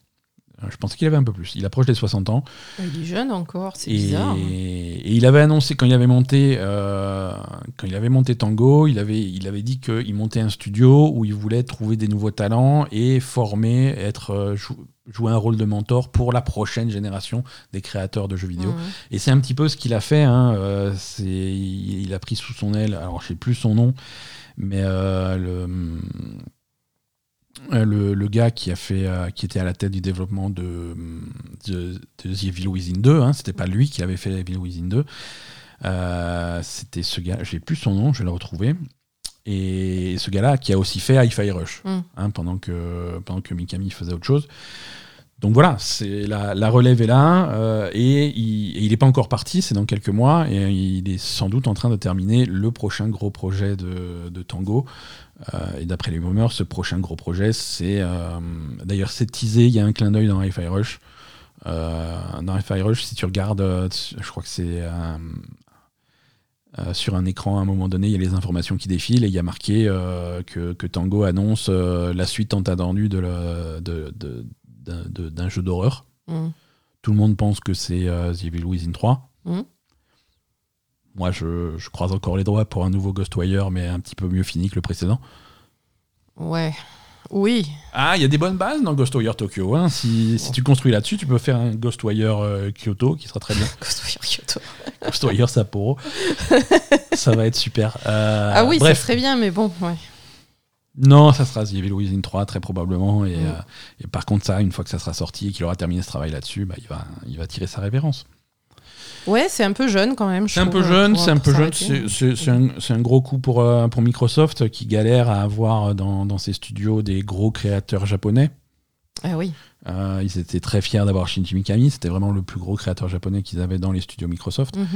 Speaker 1: Euh, Je pensais qu'il avait un peu plus. Il approche des 60 ans.
Speaker 2: Il est jeune encore, c'est bizarre.
Speaker 1: et il avait annoncé quand il avait monté, euh, quand il avait monté Tango, il avait, il avait dit qu'il montait un studio où il voulait trouver des nouveaux talents et former, être euh, jou- jouer un rôle de mentor pour la prochaine génération des créateurs de jeux vidéo. Et c'est un petit peu ce qu'il a fait. hein, euh, il a pris sous son aile, alors je sais plus son nom, mais euh, le, euh, le, le gars qui a fait, euh, qui était à la tête du développement de, de, de The Evil Within 2, hein, c'était pas lui qui avait fait Evil Within 2. euh, c'était ce gars, j'ai plus son nom, je vais le retrouver. Et ce gars-là qui a aussi fait Hi-Fi Rush
Speaker 2: Mm.
Speaker 1: hein, pendant, que, pendant que Mikami faisait autre chose. Donc voilà, c'est la, relève est là euh, et il n'est pas encore parti, c'est dans quelques mois et il est sans doute en train de terminer le prochain gros projet de, Tango. Euh, et d'après les rumeurs, ce prochain gros projet, c'est euh, d'ailleurs c'est teasé, il y a un clin d'œil dans Hi-Fi Rush. Dans Hi-Fi Rush, si tu regardes, je crois que c'est sur un écran à un moment donné, il y a les informations qui défilent et il y a marqué que, Tango annonce la suite tant attendue de- d'un jeu d'horreur.
Speaker 2: Mhm.
Speaker 1: Tout le monde pense que c'est euh, The Evil Within 3.
Speaker 2: Mhm.
Speaker 1: Moi, je, je croise encore les doigts pour un nouveau Ghostwire, mais un petit peu mieux fini que le précédent.
Speaker 2: Ouais. Oui.
Speaker 1: Ah, il y a des bonnes bases dans Ghostwire Tokyo. hein. Si, si tu construis là-dessus, tu peux faire un Ghostwire euh, Kyoto qui sera très bien.
Speaker 2: Ghostwire Kyoto.
Speaker 1: Ghostwire Sapporo. ça va être super. Euh,
Speaker 2: ah oui,
Speaker 1: bref.
Speaker 2: ça serait bien, mais bon, ouais.
Speaker 1: Non, ça sera The Evil Within 3 très probablement. Et,
Speaker 2: Mm.
Speaker 1: euh, et par contre, ça, une fois que ça sera sorti et qu'il aura terminé ce travail là-dessus, bah, il, va, il va tirer sa révérence.
Speaker 2: Ouais, c'est un peu jeune quand même. je
Speaker 1: C'est un peu jeune, c'est un peu jeune. C'est un, gros coup pour, euh, pour Microsoft qui galère à avoir dans, dans ses studios des gros créateurs japonais.
Speaker 2: Ah oui.
Speaker 1: Euh, ils étaient très fiers d'avoir Shinji Mikami. C'était vraiment le plus gros créateur japonais qu'ils avaient dans les studios Microsoft.
Speaker 2: Mhm.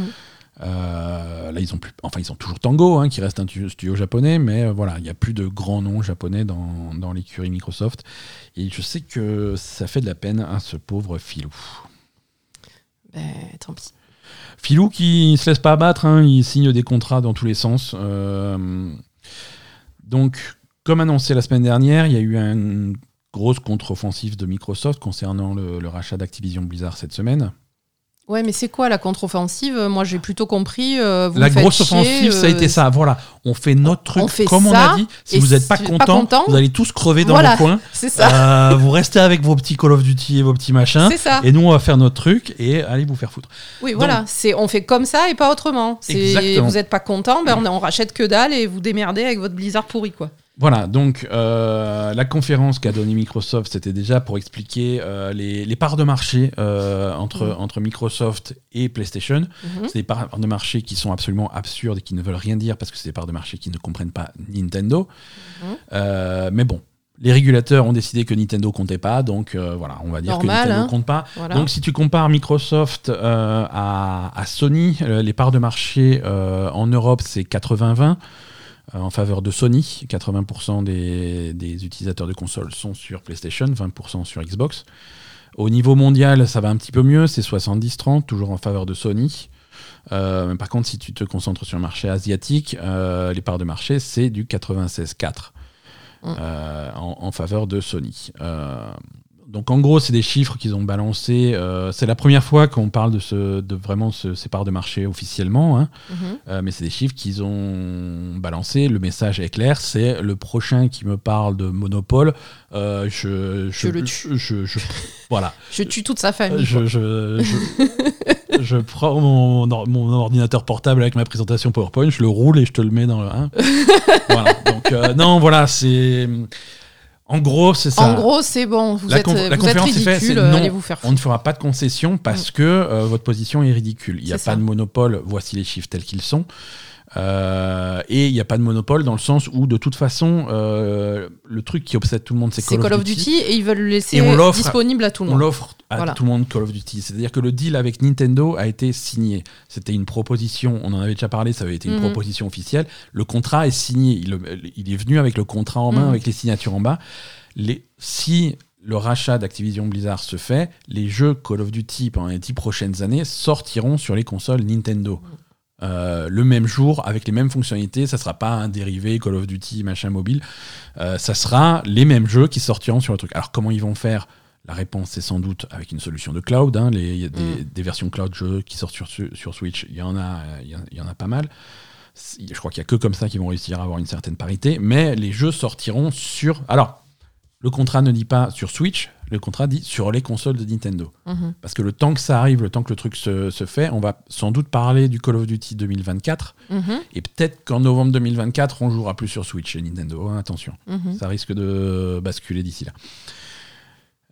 Speaker 1: Euh, là, ils ont plus, enfin, ils ont toujours Tango, hein, qui reste un tu- studio japonais, mais euh, voilà, il n'y a plus de grands noms japonais dans, dans l'écurie Microsoft. Et je sais que ça fait de la peine à ce pauvre Filou.
Speaker 2: Ben, tant pis.
Speaker 1: Filou qui se laisse pas abattre, hein, il signe des contrats dans tous les sens. Euh, donc, comme annoncé la semaine dernière, il y a eu une grosse contre-offensive de Microsoft concernant le, le rachat d'Activision Blizzard cette semaine.
Speaker 2: Ouais, mais c'est quoi la contre-offensive? Moi, j'ai plutôt compris. euh, vous
Speaker 1: la grosse
Speaker 2: chier,
Speaker 1: offensive, ça a
Speaker 2: euh,
Speaker 1: été ça. Voilà, on fait notre truc
Speaker 2: on fait
Speaker 1: comme on a dit. Si vous n'êtes pas
Speaker 2: si-
Speaker 1: content,
Speaker 2: pas content,
Speaker 1: vous allez tous crever dans
Speaker 2: voilà.
Speaker 1: vos coins.
Speaker 2: C'est ça.
Speaker 1: Euh, vous restez avec vos petits Call of Duty et vos petits machins.
Speaker 2: c'est ça.
Speaker 1: Et nous, on va faire notre truc et allez vous faire foutre.
Speaker 2: Oui, voilà. C'est on fait comme ça et pas autrement.
Speaker 1: Exactement.
Speaker 2: vous êtes pas content, ben on, on rachète que dalle et vous démerdez avec votre Blizzard pourri quoi.
Speaker 1: Voilà, donc euh, la conférence qu'a donnée Microsoft, c'était déjà pour expliquer euh, les, les parts de marché euh, entre,
Speaker 2: Mhm.
Speaker 1: entre Microsoft et PlayStation.
Speaker 2: Mhm.
Speaker 1: C'est des parts de marché qui sont absolument absurdes et qui ne veulent rien dire parce que c'est des parts de marché qui ne comprennent pas Nintendo.
Speaker 2: Mhm.
Speaker 1: Mais bon, les régulateurs ont décidé que Nintendo comptait pas, donc euh, voilà, on va dire
Speaker 2: Normal,
Speaker 1: que Nintendo
Speaker 2: hein.
Speaker 1: compte pas.
Speaker 2: Voilà.
Speaker 1: Donc si tu compares Microsoft euh, à, à Sony, les parts de marché euh, en Europe c'est 80-20 euh, en faveur de Sony. 80% des, des utilisateurs de consoles sont sur PlayStation, 20% sur Xbox. Au niveau mondial, ça va un petit peu mieux, c'est 70-30, toujours en faveur de Sony. Euh, par contre, si tu te concentres sur le marché asiatique, euh, les parts de marché, c'est du 96-4
Speaker 2: Mm.
Speaker 1: euh, en, en faveur de Sony. Donc en gros, c'est des chiffres qu'ils ont balancés. euh, c'est la première fois qu'on parle de, ce, de vraiment ce- ces parts de marché officiellement, hein.
Speaker 2: Mhm.
Speaker 1: Euh, mais c'est des chiffres qu'ils ont balancés. Le message est clair, c'est le prochain qui me parle de monopole, euh, je,
Speaker 2: Je le tue.
Speaker 1: je- je- voilà.
Speaker 2: Je tue toute sa famille.
Speaker 1: Je, prends mon, mon ordinateur portable avec ma présentation PowerPoint, je le roule et je te le mets dans le. hein. voilà. Donc, non, voilà, c'est. En gros, c'est ça.
Speaker 2: En gros, c'est bon, vous
Speaker 1: La
Speaker 2: êtes,
Speaker 1: la
Speaker 2: vous êtes
Speaker 1: conférence est faite,
Speaker 2: ridicule, allez vous faire
Speaker 1: on ne fera pas de concession parce que euh, votre position est ridicule. Il n'y a pas
Speaker 2: ça.
Speaker 1: de monopole, voici les chiffres tels qu'ils sont. Euh, et il n'y a pas de monopole dans le sens où, de toute façon, euh, le truc qui obsède tout le monde, c'est
Speaker 2: C'est Call of Duty et ils veulent le laisser
Speaker 1: on
Speaker 2: disponible à tout le
Speaker 1: On
Speaker 2: monde.
Speaker 1: l'offre à
Speaker 2: Voilà.
Speaker 1: tout le monde Call of Duty. C'est-à-dire que le deal avec Nintendo a été signé. C'était une proposition, on en avait déjà parlé, ça avait été une
Speaker 2: Mhm.
Speaker 1: proposition officielle. Le contrat est signé. Il, il est venu avec le contrat en main,
Speaker 2: Mhm.
Speaker 1: avec les signatures en bas. Les, si le rachat d'Activision Blizzard se fait, les jeux Call of Duty pendant les dix prochaines années sortiront sur les consoles Nintendo. Euh, le même jour, avec les mêmes fonctionnalités, ça sera pas un dérivé Call of Duty machin mobile, Euh, ça sera les mêmes jeux qui sortiront sur le truc. Alors comment ils vont faire La réponse c'est sans doute avec une solution de cloud. hein. Les- y a des,
Speaker 2: Mm.
Speaker 1: des versions cloud jeux qui sortent sur, sur Switch, il y en a, il y en- il y en a pas mal. Je crois qu'il y a que comme ça qu'ils vont réussir à avoir une certaine parité, mais les jeux sortiront sur. Alors, le contrat ne dit pas sur Switch, le contrat dit sur les consoles de Nintendo.
Speaker 2: Mhm.
Speaker 1: Parce que le temps que ça arrive, le temps que le truc se, se fait, on va sans doute parler du Call of Duty 2024.
Speaker 2: Mhm.
Speaker 1: Et peut-être qu'en novembre 2024, on jouera plus sur Switch chez Nintendo. hein, attention,
Speaker 2: Mhm.
Speaker 1: ça risque de basculer d'ici là.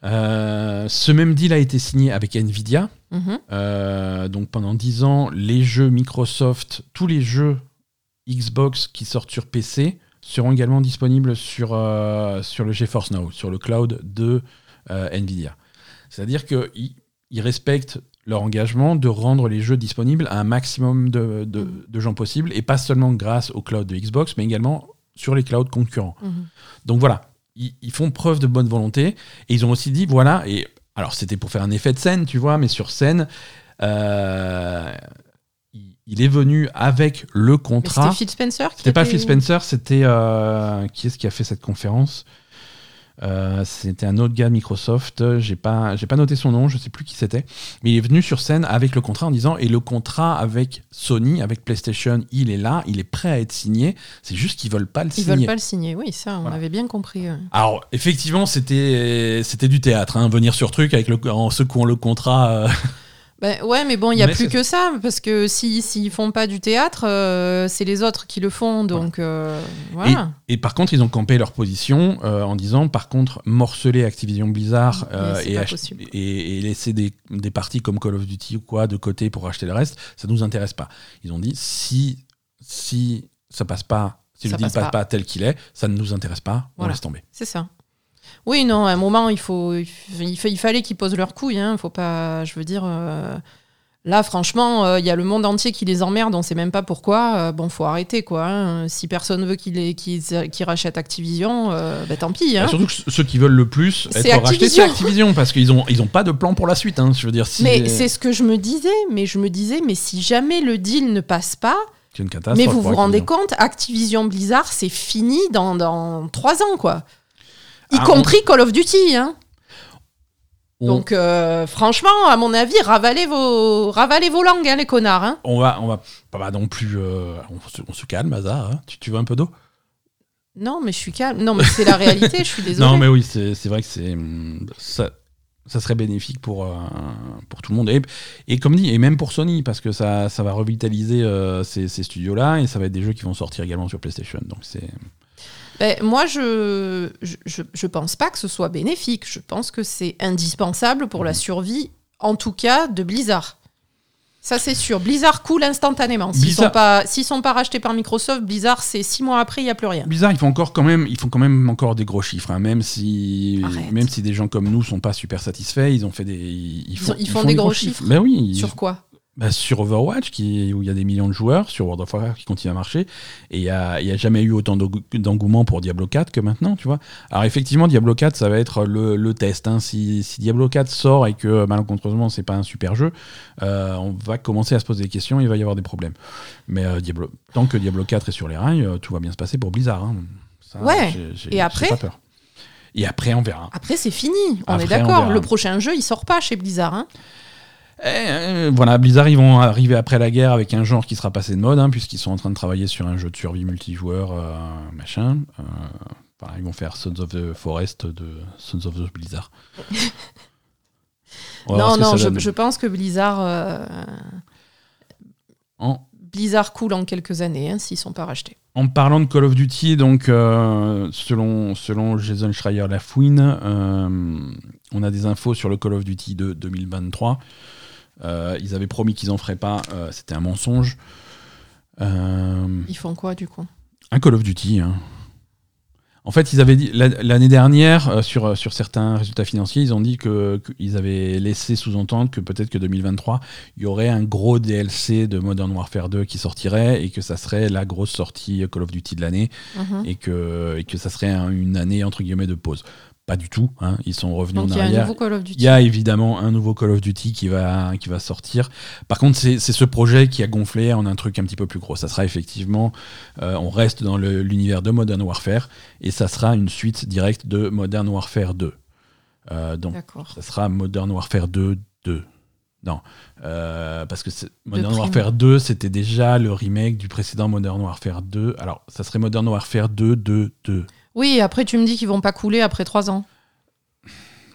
Speaker 1: Euh, ce même deal a été signé avec Nvidia.
Speaker 2: Mhm.
Speaker 1: Euh, donc pendant 10 ans, les jeux Microsoft, tous les jeux Xbox qui sortent sur PC seront également disponibles sur, euh, sur le GeForce Now, sur le cloud de Nvidia. C'est-à-dire qu'ils ils respectent leur engagement de rendre les jeux disponibles à un maximum de, de- de gens possible, et pas seulement grâce au cloud de Xbox, mais également sur les clouds concurrents.
Speaker 2: Mhm.
Speaker 1: Donc voilà, ils, ils font preuve de bonne volonté et ils ont aussi dit voilà et alors c'était pour faire un effet de scène, tu vois, mais sur scène, euh, il, est venu avec le contrat.
Speaker 2: c'était Phil Spencer
Speaker 1: C'était pas Phil Spencer, c'était euh, qui est-ce qui a fait cette conférence? Euh, C'était un autre gars de Microsoft. J'ai pas, j'ai pas noté son nom, je sais plus qui c'était. Mais il est venu sur scène avec le contrat en disant et le contrat avec Sony, avec PlayStation, il est là, il est prêt à être signé. C'est juste qu'ils veulent pas le
Speaker 2: Ils
Speaker 1: signer.
Speaker 2: veulent pas le signer, oui, ça, on
Speaker 1: Voilà.
Speaker 2: avait bien compris. ouais.
Speaker 1: Alors, effectivement, c'était c'était du théâtre, hein, venir sur truc avec le, en secouant le contrat. euh.
Speaker 2: Ben, ouais, mais bon, il n'y a
Speaker 1: Mais
Speaker 2: plus que ça, parce que s'ils s'ils font pas du théâtre, euh, c'est les autres qui le font, donc euh, voilà.
Speaker 1: Et par contre, ils ont campé leur position euh, en disant, par contre, morceler Activision Blizzard et, laisser des, des parties comme Call of Duty ou quoi de côté pour acheter le reste, ça nous intéresse pas. Ils ont dit, si si ça passe pas, si
Speaker 2: Ça
Speaker 1: le deal
Speaker 2: passe
Speaker 1: passe
Speaker 2: pas.
Speaker 1: pas. tel qu'il est, ça ne nous intéresse pas, on
Speaker 2: Voilà.
Speaker 1: laisse tomber.
Speaker 2: C'est ça. Oui, non, à un moment, il, faut, il, il fallait qu'ils posent leur couille. Hein. Faut pas, je veux dire, euh, là, franchement, euh, il y a le monde entier qui les emmerde, on sait même pas pourquoi. Euh, bon, faut arrêter, quoi. hein. Si personne veut qu'ils qu'ils rachètent Activision, euh, bah, tant pis. hein.
Speaker 1: Bah, surtout que ceux qui veulent le plus être rachetés, c'est
Speaker 2: Activision.
Speaker 1: Parce qu'ils ont, ils ont pas de plan pour la suite. hein. Je veux dire, si
Speaker 2: Mais c'est ce que je me disais, mais je me disais, mais si jamais le deal ne passe pas,
Speaker 1: une catastrophe.
Speaker 2: mais vous vous rendez compte, Activision Blizzard, c'est fini dans, dans trois ans, quoi. Y
Speaker 1: Ah,
Speaker 2: compris Call of Duty, hein.
Speaker 1: On-
Speaker 2: Donc, euh, franchement, à mon avis, ravalez vos, ravalez vos langues, hein, les connards. Hein.
Speaker 1: On va, on va pas non plus. euh, on, se, on se calme, Hazard. hein. Tu, tu veux un peu d'eau?
Speaker 2: Non, mais je suis calme. Non, mais c'est la réalité, je suis désolée.
Speaker 1: Non, mais oui, c'est vrai que c'est ça, ça serait bénéfique pour, euh, pour tout le monde. Et, et comme dit, et même pour Sony, parce que ça, ça va revitaliser euh, ces, ces studios-là et ça va être des jeux qui vont sortir également sur PlayStation. Donc c'est.
Speaker 2: Ben, moi, je, je, je, pense pas que ce soit bénéfique. Je pense que c'est indispensable pour la survie, en tout cas, de Blizzard. Ça, c'est sûr. Blizzard coule instantanément. S'ils
Speaker 1: Blizzard-
Speaker 2: sont pas, s'ils sont pas rachetés par Microsoft, Blizzard, c'est six mois après, il n'y a plus rien.
Speaker 1: Bizarre, ils font encore quand même, ils font quand même encore des gros chiffres, hein, même si,
Speaker 2: Arrête.
Speaker 1: même si des gens comme nous sont pas super satisfaits, ils ont fait des, ils,
Speaker 2: ont- ils font des gros chiffres
Speaker 1: Ben oui, ils-
Speaker 2: Sur quoi?
Speaker 1: Bah, sur Overwatch, qui, où il y a des millions de joueurs, sur World of Warcraft qui continue à marcher, et il y a, jamais eu autant d'eng- d'engouement pour Diablo 4 que maintenant, tu vois. Alors effectivement, Diablo 4, ça va être le, le test. hein. Si, si Diablo 4 sort et que malencontreusement c'est pas un super jeu, euh, on va commencer à se poser des questions, il va y avoir des problèmes. Mais euh, Diablo, tant que Diablo 4 est sur les rails, euh, tout va bien se passer pour Blizzard. hein. Ça,
Speaker 2: Ouais. Et après
Speaker 1: pas peur. Et après, on verra.
Speaker 2: Après, c'est fini. On
Speaker 1: Après,
Speaker 2: est d'accord. Le prochain jeu, il sort pas chez Blizzard. hein.
Speaker 1: Eh, euh, voilà, Blizzard, ils vont arriver après la guerre avec un genre qui sera passé de mode, hein, puisqu'ils sont en train de travailler sur un jeu de survie multijoueur, euh, machin. Euh, ils vont faire Sons of the Forest de Sons of the Blizzard.
Speaker 2: Non, non, je, pense que Blizzard, euh,
Speaker 1: En,
Speaker 2: Blizzard coule en quelques années hein, s'ils sont pas rachetés.
Speaker 1: en parlant de Call of Duty, donc euh, selon, selon Jason Schreier Lafouine, euh, on a des infos sur le Call of Duty de 2023. Euh, ils avaient promis qu'ils en feraient pas, euh, c'était un mensonge. Euh,
Speaker 2: Ils font quoi du coup?
Speaker 1: Un Call of Duty. hein. En fait, ils avaient dit l'année dernière sur sur certains résultats financiers, ils ont dit que qu'ils avaient laissé sous-entendre que peut-être que 2023, il y aurait un gros DLC de Modern Warfare 2 qui sortirait et que ça serait la grosse sortie Call of Duty de l'année
Speaker 2: Mhm.
Speaker 1: et que et que ça serait un- une année entre guillemets de pause. Pas du tout. hein. Ils sont revenus
Speaker 2: Donc
Speaker 1: en
Speaker 2: il y a un
Speaker 1: arrière. Il y a évidemment un nouveau Call of Duty qui va, qui va sortir. Par contre, c'est ce projet qui a gonflé en un truc un petit peu plus gros. Ça sera effectivement, euh, on reste dans l'univers de Modern Warfare et ça sera une suite directe de Modern Warfare 2. Euh, donc, ça sera Modern Warfare 2 2. Non, euh, parce que Modern. Warfare 2, c'était déjà le remake du précédent Modern Warfare 2. Alors, ça serait Modern Warfare 2 2 2.
Speaker 2: Oui, après tu me dis qu'ils vont pas couler après trois ans.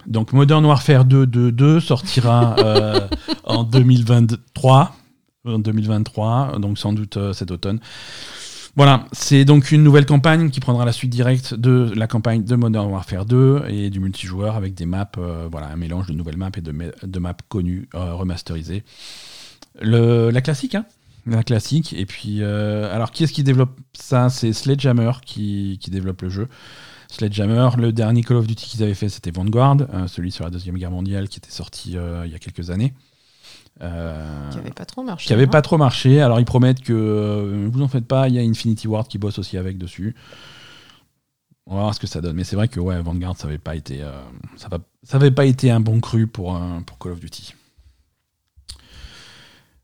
Speaker 1: Donc Modern Warfare 2 2 2 sortira euh, en 2023, en 2023, donc sans doute euh, cet automne. Voilà, c'est donc une nouvelle campagne qui prendra la suite directe de la campagne de Modern Warfare 2 et du multijoueur avec des maps, euh, voilà, un mélange de nouvelles maps et de, ma- de maps connues remasterisées. Le, la classique, hein? La classique. Et puis, euh, alors qui est-ce qui développe ça? C'est Sledgehammer qui, qui développe le jeu. Sledgehammer, le dernier Call of Duty qu'ils avaient fait, c'était Vanguard, euh, celui sur la Deuxième Guerre mondiale qui était sorti euh, il y a quelques années.
Speaker 2: Qui avait pas trop marché.
Speaker 1: qui avait
Speaker 2: hein.
Speaker 1: pas trop marché. Alors ils promettent que vous en faites pas, il y a Infinity Ward qui bosse aussi avec dessus. On va voir ce que ça donne. Mais c'est vrai que ouais, Vanguard, ça avait pas été, ça, va- ça avait pas été un bon cru pour, un- pour Call of Duty.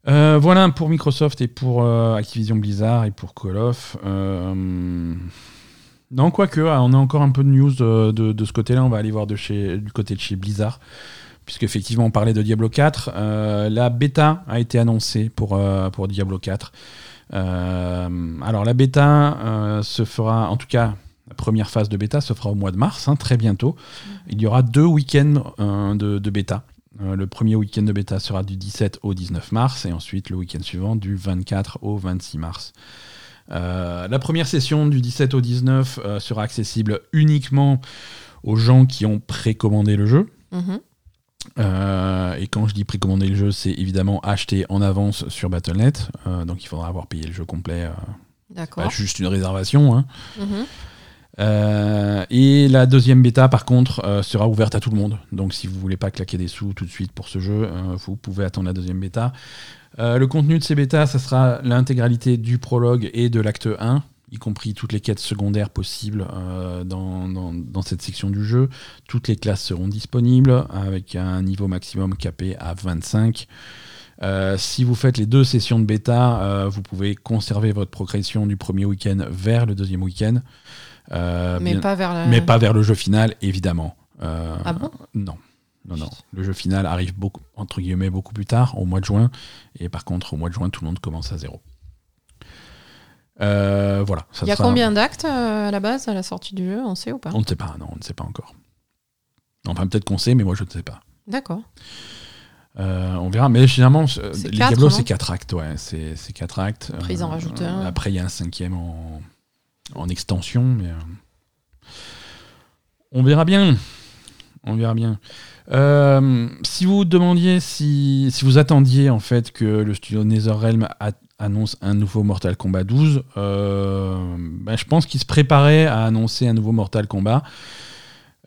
Speaker 1: Euh, voilà pour Microsoft et pour euh, Activision Blizzard et pour Call of. Euh, non, quoique, ah, on a encore un peu de news de, ce côté-là. On va aller voir du côté de chez Blizzard. Puisque effectivement on parlait de Diablo 4. Euh, la bêta a été annoncée pour, Diablo 4. Euh, alors la bêta se fera, en tout cas la première phase de bêta se fera au mois de mars, hein, très bientôt. Il y aura deux week-ends de bêta. Euh, le premier week-end de bêta sera du 17 au 19 mars et ensuite le week-end suivant du 24 au 26 mars. Euh, la première session du 17 au 19 euh, sera accessible uniquement aux gens qui ont précommandé le jeu.
Speaker 2: Mhm.
Speaker 1: Euh, et quand je dis précommander le jeu, c'est évidemment acheter en avance sur Battle.net. Donc il faudra avoir payé le jeu complet.
Speaker 2: D'accord.
Speaker 1: pas juste une réservation. hein.
Speaker 2: Mhm.
Speaker 1: Euh, et la deuxième bêta, par contre, euh, sera ouverte à tout le monde. Donc si vous voulez pas claquer des sous tout de suite pour ce jeu, euh, vous pouvez attendre la deuxième bêta. Le contenu de ces bêtas, ça sera l'intégralité du prologue et de l'acte 1, y compris toutes les quêtes secondaires possibles dans, dans- cette section du jeu. Toutes les classes seront disponibles avec un niveau maximum capé à 25. Euh, si vous faites les deux sessions de bêta, vous pouvez conserver votre progression du premier week-end vers le deuxième week-end. Euh,
Speaker 2: mais
Speaker 1: bien-
Speaker 2: pas vers la.
Speaker 1: mais pas vers le jeu final, évidemment. Euh,
Speaker 2: Ah bon
Speaker 1: Non. Non, non. Le jeu final arrive beaucoup, entre guillemets, beaucoup plus tard, au mois de juin. Et par contre, au mois de juin, tout le monde commence à zéro. Euh, voilà.
Speaker 2: Il y a
Speaker 1: sera-
Speaker 2: combien d'actes euh, à la base, à la sortie du jeu? On sait ou pas?
Speaker 1: On ne sait pas, non, on ne sait pas encore. Enfin, peut-être qu'on sait, mais moi, je ne sais pas.
Speaker 2: D'accord.
Speaker 1: Euh, on verra, mais généralement, euh,
Speaker 2: C'est
Speaker 1: les Diablo, c'est 4 actes, ouais, c'est c'est quatre actes.
Speaker 2: Après, ils en rajoutent un.
Speaker 1: Après, il y a un cinquième en, en extension, mais euh, on verra bien. On verra bien. Euh, si vous demandiez, si, si vous attendiez en fait que le studio NetherRealm annonce un nouveau Mortal Kombat 12, euh, ben, je pense qu'il se préparait à annoncer un nouveau Mortal Kombat.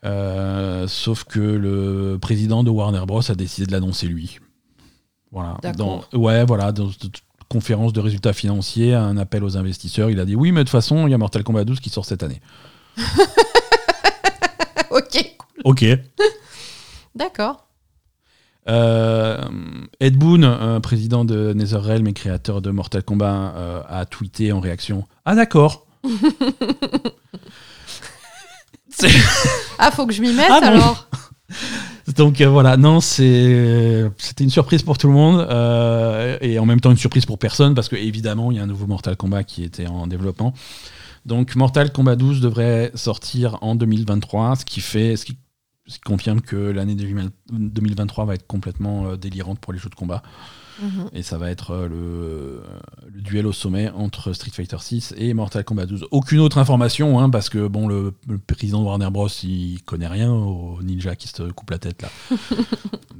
Speaker 1: Euh, sauf que le président de Warner Bros a décidé de l'annoncer lui. Voilà. Dans, ouais, voilà. Dans conférence de résultats financiers, un appel aux investisseurs, il a dit oui, mais de toute façon, il y a Mortal Kombat 12 qui sort cette année.
Speaker 2: ok,
Speaker 1: Ok.
Speaker 2: d'accord.
Speaker 1: Euh, Ed Boon, un président de NetherRealm et créateur de Mortal Kombat, euh, a tweeté en réaction Ah d'accord.
Speaker 2: Ah, faut que je m'y mette
Speaker 1: Ah bon
Speaker 2: alors.
Speaker 1: Donc euh, voilà, non, c'est c'était une surprise pour tout le monde euh, et en même temps une surprise pour personne parce que évidemment il y a un nouveau Mortal Kombat qui était en développement. Donc Mortal Kombat 12 devrait sortir en 2023, ce qui fait, ce qui, confirme que l'année 2023 va être complètement euh, délirante pour les jeux de combat.
Speaker 2: Mhm.
Speaker 1: Et ça va être euh, le, le duel au sommet entre Street Fighter 6 et Mortal Kombat 12. Aucune autre information, hein, parce que bon, le, le président de Warner Bros, il connaît rien au ninja qui se coupe la tête là.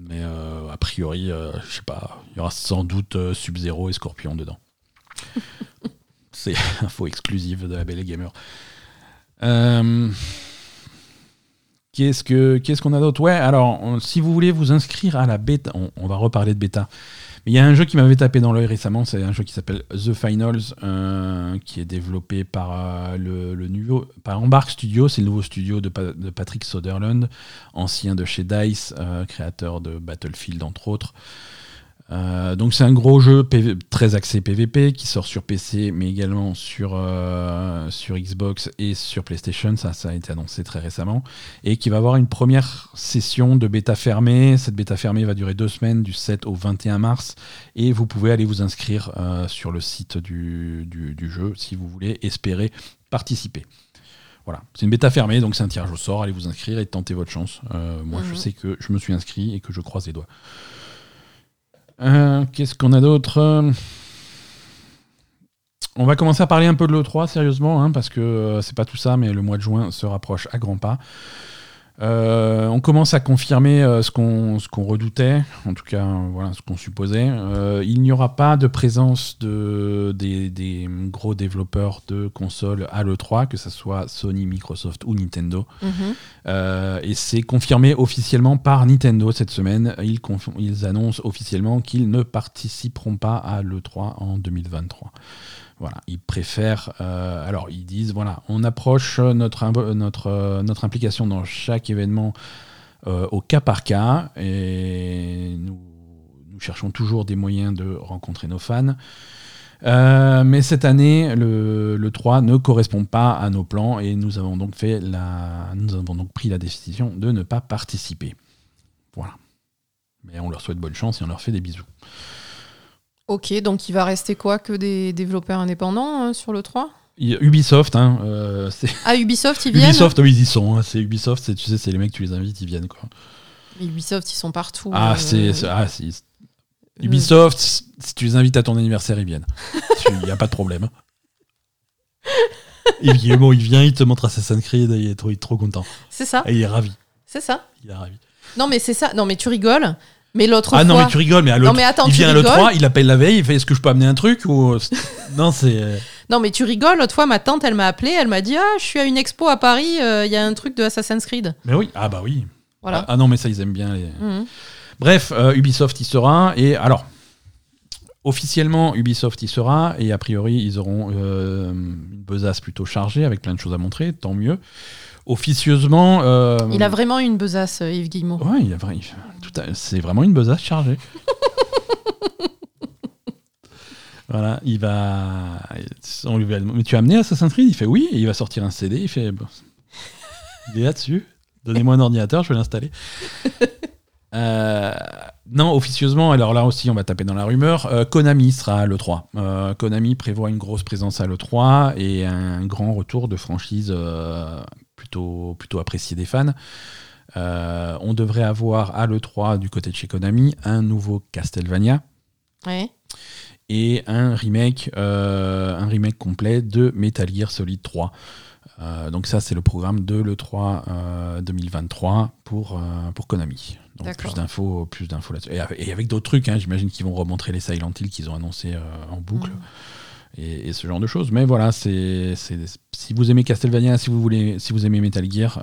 Speaker 1: Mais euh, a priori, euh, je sais pas, il y aura sans doute euh, Sub-Zero et Scorpion dedans. C'est info exclusive de la Belle et Gamer. Euh, Qu'est-ce que qu'est-ce qu'on a d'autre? Ouais, alors on- si vous voulez vous inscrire à la bêta, on, on va reparler de bêta. Il y a un jeu qui m'avait tapé dans l'œil récemment, c'est un jeu qui s'appelle The Finals, euh, qui est développé par euh, Embark Studio, c'est le nouveau studio de, de Patrick Soderlund, ancien de chez Dice, euh, créateur de Battlefield entre autres. Euh, donc c'est un gros jeu PV très axé PVP qui sort sur PC mais également sur, euh, sur Xbox et sur PlayStation, ça, ça a été annoncé très récemment, et qui va avoir une première session de bêta fermée. Cette bêta fermée va durer deux semaines du 7 au 21 mars et vous pouvez aller vous inscrire euh, sur le site du, du- du jeu si vous voulez espérer participer. Voilà, c'est une bêta fermée, donc c'est un tirage au sort. Allez vous inscrire et tentez votre chance. Moi, je
Speaker 2: Mhm.
Speaker 1: sais que je me suis inscrit et que je croise les doigts. Euh, Qu'est-ce qu'on a d'autre Euh, On va commencer à parler un peu de l'E3, sérieusement, hein, parce que euh, c'est pas tout ça, mais le mois de juin se rapproche à grands pas. Euh, on commence à confirmer euh, ce qu'on ce qu'on redoutait, en tout cas euh, voilà ce qu'on supposait. Euh, il n'y aura pas de présence de, des, des gros développeurs de consoles à l'E3, que ce soit Sony, Microsoft ou Nintendo.
Speaker 2: Mhm.
Speaker 1: Et c'est confirmé officiellement par Nintendo cette semaine. Ils, conf- ils annoncent officiellement qu'ils ne participeront pas à l'E3 en 2023. Voilà, ils préfèrent. euh, alors, ils disent voilà, on approche notre, euh, implication dans chaque événement euh, au cas par cas et nous, cherchons toujours des moyens de rencontrer nos fans. Mais cette année, le, le 3 ne correspond pas à nos plans et nous avons donc nous avons donc pris la décision de ne pas participer. Voilà. Mais on leur souhaite bonne chance et on leur fait des bisous.
Speaker 2: Ok, donc il va rester quoi que des développeurs indépendants hein, sur le 3
Speaker 1: Il y a Ubisoft, hein, euh, c'est
Speaker 2: Ah, Ubisoft, ils viennent?
Speaker 1: Ubisoft, oui, ils y sont. hein, c'est Ubisoft, c'est tu sais, c'est les mecs, tu les invites, ils viennent quoi.
Speaker 2: Mais Ubisoft, ils sont partout.
Speaker 1: Ah,
Speaker 2: euh,
Speaker 1: c'est c'est- ah, c'est-
Speaker 2: euh,
Speaker 1: Ubisoft. Si tu les invites à ton anniversaire, ils viennent. Il n'y a pas de problème. Et il vient, il te montre Assassin's Creed, il est trop, il est trop content.
Speaker 2: C'est ça,
Speaker 1: Et il est ravi.
Speaker 2: c'est ça.
Speaker 1: Il est ravi.
Speaker 2: Non, mais c'est ça. Non, mais tu rigoles. Mais l'autre
Speaker 1: Ah
Speaker 2: fois.
Speaker 1: non, mais tu rigoles, mais à
Speaker 2: Non, mais attends,
Speaker 1: il
Speaker 2: tu
Speaker 1: vient à l'E3,
Speaker 2: rigoles
Speaker 1: il appelle la veille, il fait est-ce que je peux amener un truc ou... Non, c'est.
Speaker 2: Non, mais tu rigoles. L'autre fois, ma tante, elle m'a appelé. Elle m'a dit Ah, je suis à une expo à Paris. euh, Il y a un truc de Assassin's Creed.
Speaker 1: Mais oui, ah bah oui.
Speaker 2: Voilà.
Speaker 1: Ah, ah non, mais ça, ils aiment bien les.
Speaker 2: Mhm.
Speaker 1: Bref, euh, Ubisoft y sera. Et alors, officiellement, Ubisoft y sera. Et a priori, ils auront euh, une besace plutôt chargée avec plein de choses à montrer, tant mieux. Officieusement. euh,
Speaker 2: Il a vraiment une besace, euh, Yves Guillemot.
Speaker 1: Ouais, il a vra- il- tout à- c'est vraiment une besace chargée. voilà, il va. On lui va mais tu as amené Assassin's Creed? Il fait oui, et il va sortir un CD. Il fait. Il est là-dessus. Donnez-moi un ordinateur, je vais l'installer. Euh, non, officieusement, alors là aussi, on va taper dans la rumeur. euh, Konami sera à l'E3. Euh, Konami prévoit une grosse présence à l'E3 et un grand retour de franchise plutôt, plutôt apprécié des fans. Euh, on devrait avoir à l'E3 du côté de chez Konami un nouveau Castlevania
Speaker 2: Ouais.
Speaker 1: et un remake, euh, un remake complet de Metal Gear Solid 3. Euh, donc ça, c'est le programme de l'E3 2023 pour, pour Konami. Donc plus d'infos, plus d'infos là-dessus. Et, avec d'autres trucs, hein, j'imagine qu'ils vont remontrer les Silent Hill qu'ils ont annoncé en boucle. Mm. Et, ce genre de choses. Mais voilà, c'est si vous aimez Castlevania, si vous voulez, si vous aimez Metal Gear,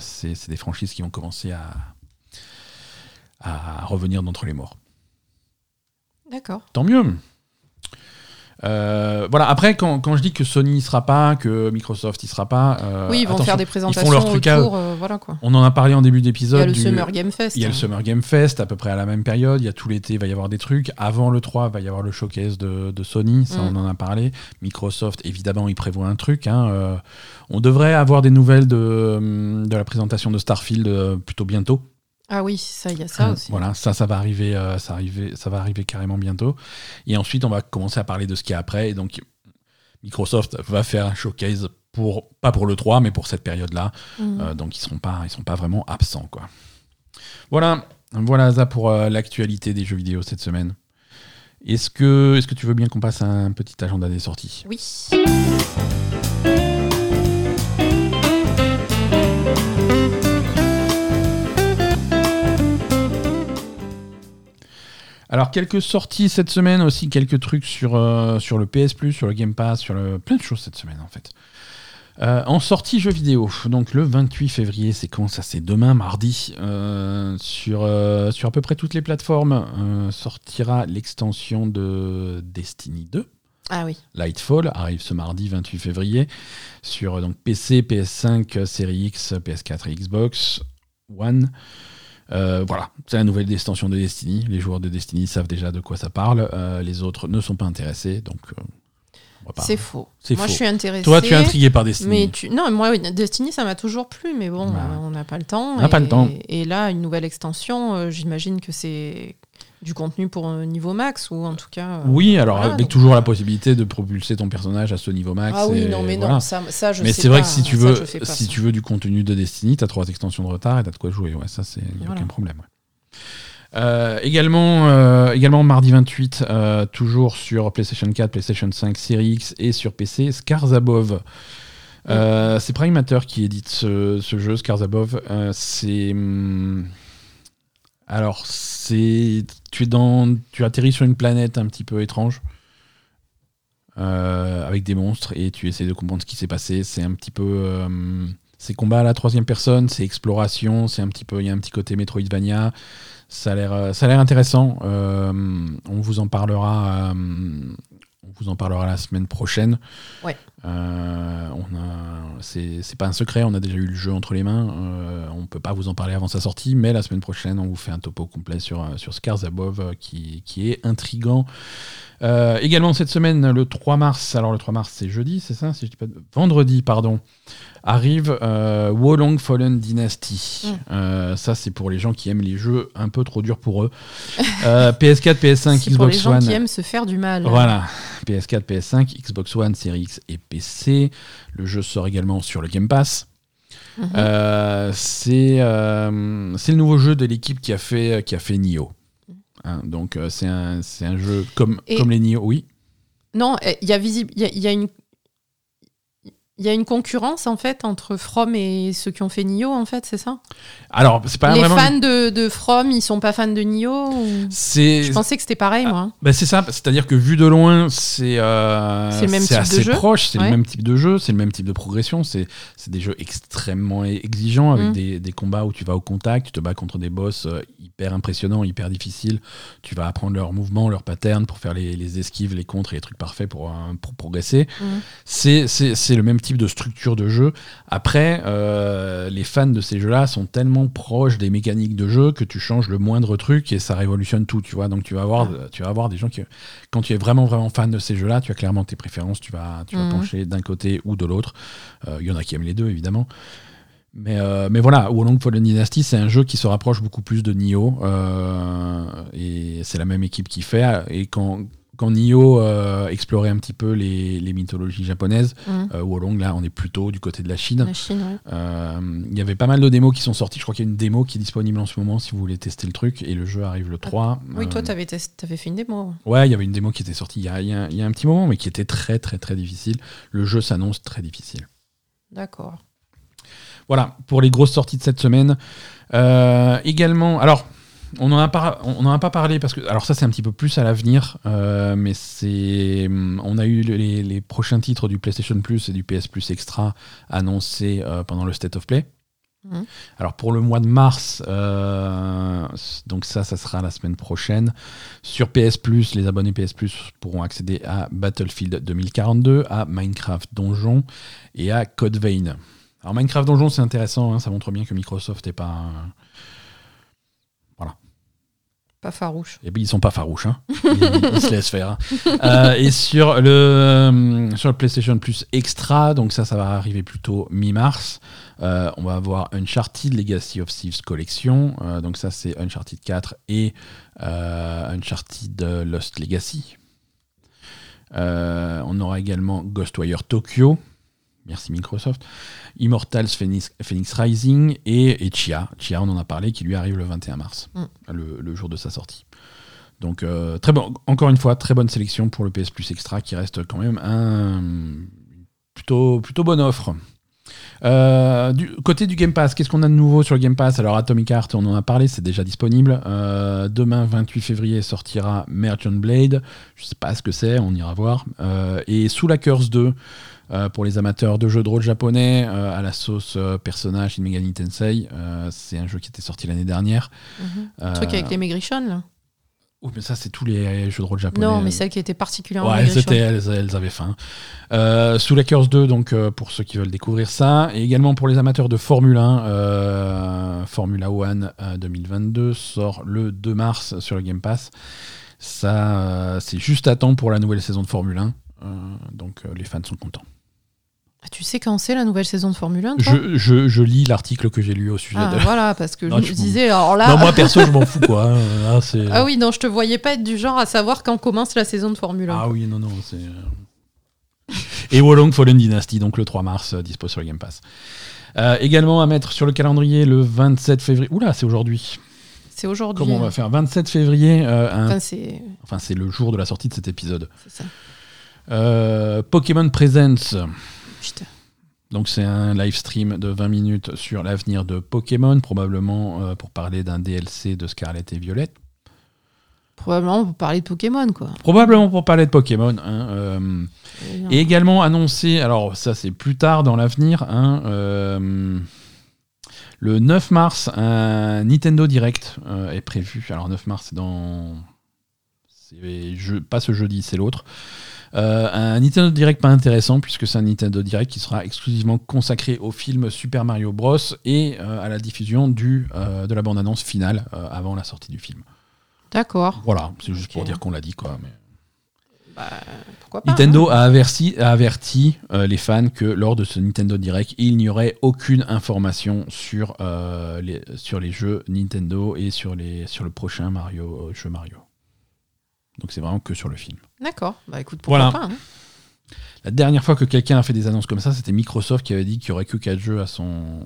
Speaker 1: c'est des franchises qui vont commencer à, à revenir d'entre les morts.
Speaker 2: D'accord.
Speaker 1: Tant mieux. Euh, voilà. Après, quand, quand, je dis que Sony n'y sera pas, que Microsoft n'y sera pas,
Speaker 2: euh, oui, ils vont faire des présentations leur truc autour, euh, voilà quoi.
Speaker 1: On en a parlé en début d'épisode.
Speaker 2: Il y a le Summer Game Fest.
Speaker 1: Il y a le hein. Summer Game Fest à peu près à la même période. Il y a tout l'été, il va y avoir des trucs. Avant le 3, il va y avoir le showcase de, de Sony. Ça, mm. on en a parlé. Microsoft, évidemment, il prévoit un truc. Hein. on devrait avoir des nouvelles de, de la présentation de Starfield plutôt bientôt.
Speaker 2: Ah oui, ça, il y a ça aussi.
Speaker 1: Voilà, ça, ça va arriver, euh, ça, arriver, ça va arriver carrément bientôt. Et ensuite, on va commencer à parler de ce qu'il y a après. Et donc, Microsoft va faire un showcase pour, pas pour le 3, mais pour cette période-là. Mhm. Euh, donc, ils seront pas, ils sont pas vraiment absents, quoi. Voilà, voilà ça pour euh, l'actualité des jeux vidéo cette semaine. Est-ce que, est -ce que tu veux bien qu'on passe à un petit agenda des sorties?
Speaker 2: Oui.
Speaker 1: Alors, quelques sorties cette semaine, aussi quelques trucs sur, euh, sur le PS Plus, sur le Game Pass, sur le... plein de choses cette semaine en fait. Euh, en sortie jeux vidéo, donc le 28 février, c'est quand ça C'est demain, mardi. Euh, sur, sur à peu près toutes les plateformes, sortira l'extension de Destiny 2.
Speaker 2: Ah oui.
Speaker 1: Lightfall arrive ce mardi 28 février sur donc PC, PS5, Série X, PS4 et Xbox One. Euh, voilà, c'est la nouvelle extension de Destiny. Les joueurs de Destiny savent déjà de quoi ça parle. Euh, les autres ne sont pas intéressés, donc. Euh,
Speaker 2: c'est faux. Moi, je suis intéressé.
Speaker 1: Toi, tu es intrigué par Destiny.
Speaker 2: Mais tu... Non, moi, Destiny, ça m'a toujours plu, mais bon, on n'a pas le temps.
Speaker 1: On n'a pas le temps.
Speaker 2: Et là, une nouvelle extension, j'imagine que c'est du contenu pour un niveau max ou en tout cas. Euh,
Speaker 1: oui, alors avec toujours la possibilité de propulser ton personnage à ce niveau max.
Speaker 2: Ah oui, non, mais non, ça, ça je
Speaker 1: Mais c'est vrai que si tu veux, si tu veux du contenu de Destiny, tu as trois extensions de retard et tu as de quoi jouer. Ouais, ça, c'est aucun problème. Euh, également, euh, également mardi 28, toujours sur PlayStation 4, PlayStation 5, Series X et sur PC, Scars Above. c'est Prime Matter qui édite ce, ce jeu, Scars Above. c'est. Hum, alors, c'est tu es dans, tu atterris sur une planète un petit peu étrange euh, avec des monstres et tu essaies de comprendre ce qui s'est passé. C'est un petit peu, euh, c'est combat à la troisième personne, c'est exploration, c'est un petit peu, il y a un petit côté Metroidvania. Ça a l'air, euh, ça a l'air intéressant. on vous en parlera on vous en parlera la semaine prochaine.
Speaker 2: Ouais.
Speaker 1: Euh, on a, c'est, pas un secret, on a déjà eu le jeu entre les mains. Euh, on peut pas vous en parler avant sa sortie, mais la semaine prochaine, on vous fait un topo complet sur, euh, sur Scars Above qui, qui est intrigant. également cette semaine, le 3 mars, alors le 3 mars c'est jeudi, c'est ça si je dis pas Vendredi, pardon arrive euh, Wolong Fallen Dynasty. Mm. Euh, ça, c'est pour les gens qui aiment les jeux un peu trop durs pour eux. Euh, PS4, PS5, Xbox One. Pour les gens
Speaker 2: qui aiment se faire du mal.
Speaker 1: Voilà. PS4, PS5, Xbox One, Series X et PC. Le jeu sort également sur le Game Pass. Mhm. Euh, c'est le nouveau jeu de l'équipe qui a fait qui a fait Nioh. Hein, donc c'est un, un jeu comme, comme les Nioh, oui.
Speaker 2: Non, il y a visible, il y a une il y a une concurrence en fait entre From et ceux qui ont fait Nioh en fait, c'est ça?
Speaker 1: Alors, c'est pas
Speaker 2: Les
Speaker 1: vraiment...
Speaker 2: fans de, de, From, ils sont pas fans de Nioh. Je pensais que c'était pareil ah, moi.
Speaker 1: Bah c'est ça, c'est-à-dire que vu de loin, c'est euh,
Speaker 2: c'est
Speaker 1: assez
Speaker 2: de jeu.
Speaker 1: proche, c'est le même type de jeu, c'est le même type de progression, c'est des jeux extrêmement exigeants avec mm. des, des, combats où tu vas au contact, tu te bats contre des boss euh, hyper impressionnants, hyper difficiles, tu vas apprendre leurs mouvements, leurs patterns pour faire les, les esquives, les contres et les trucs parfaits pour, euh, pour progresser. Mm. C'est le même type de structure de jeu. Après, euh, les fans de ces jeux-là sont tellement proches des mécaniques de jeu que tu changes le moindre truc et ça révolutionne tout, tu vois. Donc tu vas avoir, tu vas avoir des gens qui, quand tu es vraiment vraiment fan de ces jeux-là, tu as clairement tes préférences, tu vas, tu vas mhm. pencher d'un côté ou de l'autre. Euh, il y en a qui aiment les deux, évidemment. Mais, euh, mais voilà, Wolong Fallen Dynasty, c'est un jeu qui se rapproche beaucoup plus de Nioh. et c'est la même équipe qui fait. Et quand, quand Nioh euh, explorait un petit peu les, les mythologies japonaises,
Speaker 2: Mhm.
Speaker 1: euh, Wolong, là, on est plutôt du côté de la Chine.
Speaker 2: La Chine, ouais.
Speaker 1: Euh, Il y avait pas mal de démos qui sont sorties. Je crois qu'il y a une démo qui est disponible en ce moment si vous voulez tester le truc. Et le jeu arrive le 3.
Speaker 2: Oui, toi, t'avais test- t'avais fait une démo.
Speaker 1: Ouais, il y avait une démo qui était sortie il y, a, il y a- il y a un petit moment, mais qui était très, très, très difficile. Le jeu s'annonce très difficile.
Speaker 2: D'accord.
Speaker 1: Voilà, pour les grosses sorties de cette semaine. Euh, également, alors, on n'en a, pas- on n'en a pas parlé parce que, alors ça c'est un petit peu plus à l'avenir, euh, mais c'est, on a eu les, les prochains titres du PlayStation Plus et du PS Plus Extra annoncés euh, pendant le State of Play.
Speaker 2: Mhm.
Speaker 1: Alors pour le mois de mars, euh, donc ça, ça sera la semaine prochaine. Sur PS Plus, les abonnés PS Plus pourront accéder à Battlefield 2042, à Minecraft Donjon et à Code Vein. Alors Minecraft Donjon, c'est intéressant, hein, ça montre bien que Microsoft n'est pas.
Speaker 2: Pas farouche.
Speaker 1: Et bien, ils sont pas farouches, hein. ils, se laissent faire. hein. Euh, et sur le, euh, sur le PlayStation Plus Extra, donc ça, ça va arriver plutôt mi-mars. euh, on va avoir Uncharted Legacy of Thieves Collection. donc ça, c'est Uncharted 4 et Uncharted Lost Legacy. On aura également Ghostwire Tokyo. Merci Microsoft. Immortals Phoenix, Phoenix Rising et, et Chia. Chia, on en a parlé, qui lui arrive le 21 mars,
Speaker 2: Mm.
Speaker 1: le, le jour de sa sortie. Donc, euh, très bon, encore une fois, très bonne sélection pour le PS Plus Extra qui reste quand même un plutôt, plutôt bonne offre. Euh, du côté du Game Pass, qu'est-ce qu'on a de nouveau sur le Game Pass? Alors Atomic Heart, on en a parlé, c'est déjà disponible. Euh, demain, 28 février, sortira Merchant Blade. Je sais pas ce que c'est, on ira voir. Euh, et Sous la Curse 2, euh, pour les amateurs de jeux de rôle japonais, euh, à la sauce euh, personnage Shin Megami Tensei. C'est un jeu qui était sorti l'année dernière.
Speaker 2: Mhm.
Speaker 1: Euh,
Speaker 2: Truc avec les Maigrichons, là
Speaker 1: oui, mais ça, c'est tous les jeux de rôle japonais.
Speaker 2: Non, mais celle qui était particulièrement
Speaker 1: Ouais, c'était, elles, elles avaient faim. Euh, sous la Curse 2, donc euh, pour ceux qui veulent découvrir ça, et également pour les amateurs de Formule 1, euh, Formula One euh, 2022 sort le 2 mars sur le Game Pass. Ça, c'est juste à temps pour la nouvelle saison de Formule 1, euh, donc les fans sont contents.
Speaker 2: Ah, Tu sais quand c'est la nouvelle saison de Formule 1 toi
Speaker 1: Je, je- je lis l'article que j'ai lu au sujet
Speaker 2: Ah,
Speaker 1: de.
Speaker 2: voilà, parce que
Speaker 1: Non,
Speaker 2: je
Speaker 1: je
Speaker 2: me
Speaker 1: m'en-
Speaker 2: disais, alors là.
Speaker 1: Non, moi perso, je m'en fous quoi. hein. C'est-
Speaker 2: Ah oui, non, je te voyais pas être du genre à savoir quand commence la saison de Formule 1.
Speaker 1: Ah oui, non, non, c'est. euh. Et Wolong Fallen Dynasty, donc le 3 mars, euh, dispo sur le Game Pass. Euh, également à mettre sur le calendrier le 27 février. Oula, c'est aujourd'hui.
Speaker 2: C'est aujourd'hui.
Speaker 1: Comment on va faire 27 février, euh, un-
Speaker 2: Enfin, c'est
Speaker 1: enfin le jour de la sortie de cet épisode.
Speaker 2: c'est ça.
Speaker 1: Euh, Pokémon Presents.
Speaker 2: Putain.
Speaker 1: Donc c'est un live stream de 20 minutes sur l'avenir de Pokémon, probablement euh, pour parler d'un DLC de Scarlet et Violet.
Speaker 2: Probablement pour parler de Pokémon, quoi.
Speaker 1: Probablement pour parler de Pokémon. hein, euh, Et également annoncé, alors ça c'est plus tard dans l'avenir, hein, euh, le 9 mars, un Nintendo Direct est prévu. Alors 9 mars, c'est dans. c'est je- pas ce jeudi, c'est l'autre. Euh, un Nintendo Direct pas intéressant, puisque c'est un Nintendo Direct qui sera exclusivement consacré au film Super Mario Bros. et euh, à la diffusion du, euh, de la bande-annonce finale avant la sortie du film.
Speaker 2: D'accord.
Speaker 1: Voilà, c'est juste pour dire qu'on l'a dit, quoi. Mais...
Speaker 2: Bah, pourquoi pas
Speaker 1: Nintendo
Speaker 2: hein.
Speaker 1: a averti, a averti euh, les fans que lors de ce Nintendo Direct, il n'y aurait aucune information sur, euh, les, sur les jeux Nintendo et sur, les, sur le prochain Mario, euh, jeu Mario. Donc c'est vraiment que sur le film.
Speaker 2: D'accord. Bah écoute, pourquoi
Speaker 1: Voilà.
Speaker 2: pas hein.
Speaker 1: La dernière fois que quelqu'un a fait des annonces comme ça, c'était Microsoft qui avait dit qu'il n'y aurait que 4 jeux à son,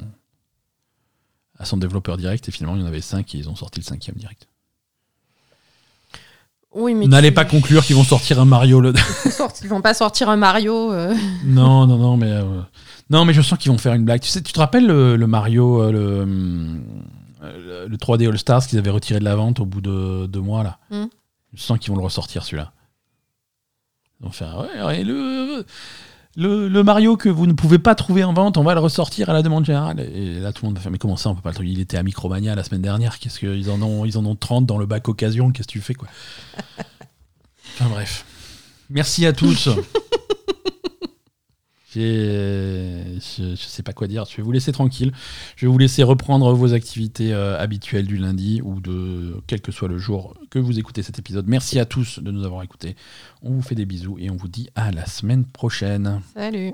Speaker 1: à son développeur direct et finalement il y en avait 5 et ils ont sorti le cinquième direct.
Speaker 2: Oui, mais
Speaker 1: N'allez
Speaker 2: tu-
Speaker 1: pas conclure qu'ils vont sortir un Mario le,
Speaker 2: Ils vont pas sortir un Mario. euh,
Speaker 1: Non, non, non, mais euh, non, mais je sens qu'ils vont faire une blague. Tu sais, tu te rappelles le, le Mario, euh, le, le 3D All Stars qu'ils avaient retiré de la vente au bout de deux mois là?
Speaker 2: Hmm.
Speaker 1: Je sens qu'ils vont le ressortir celui-là. Ils le Mario que vous ne pouvez pas trouver en vente, on va le ressortir à la demande générale. Et là, tout le monde va faire mais comment ça, on peut pas le trouver Il était à Micromania la semaine dernière. Qu'est-ce qu'ils en ont Ils en ont 30 dans le bac occasion. Qu'est-ce que tu fais quoi? Enfin bref. Merci à tous. J'ai- Je, je sais pas quoi dire. Je vais vous laisser tranquille. Je vais vous laisser reprendre vos activités euh, habituelles du lundi ou de quel que soit le jour que vous écoutez cet épisode. Merci à tous de nous avoir écoutés. On vous fait des bisous et on vous dit à la semaine prochaine.
Speaker 2: Salut.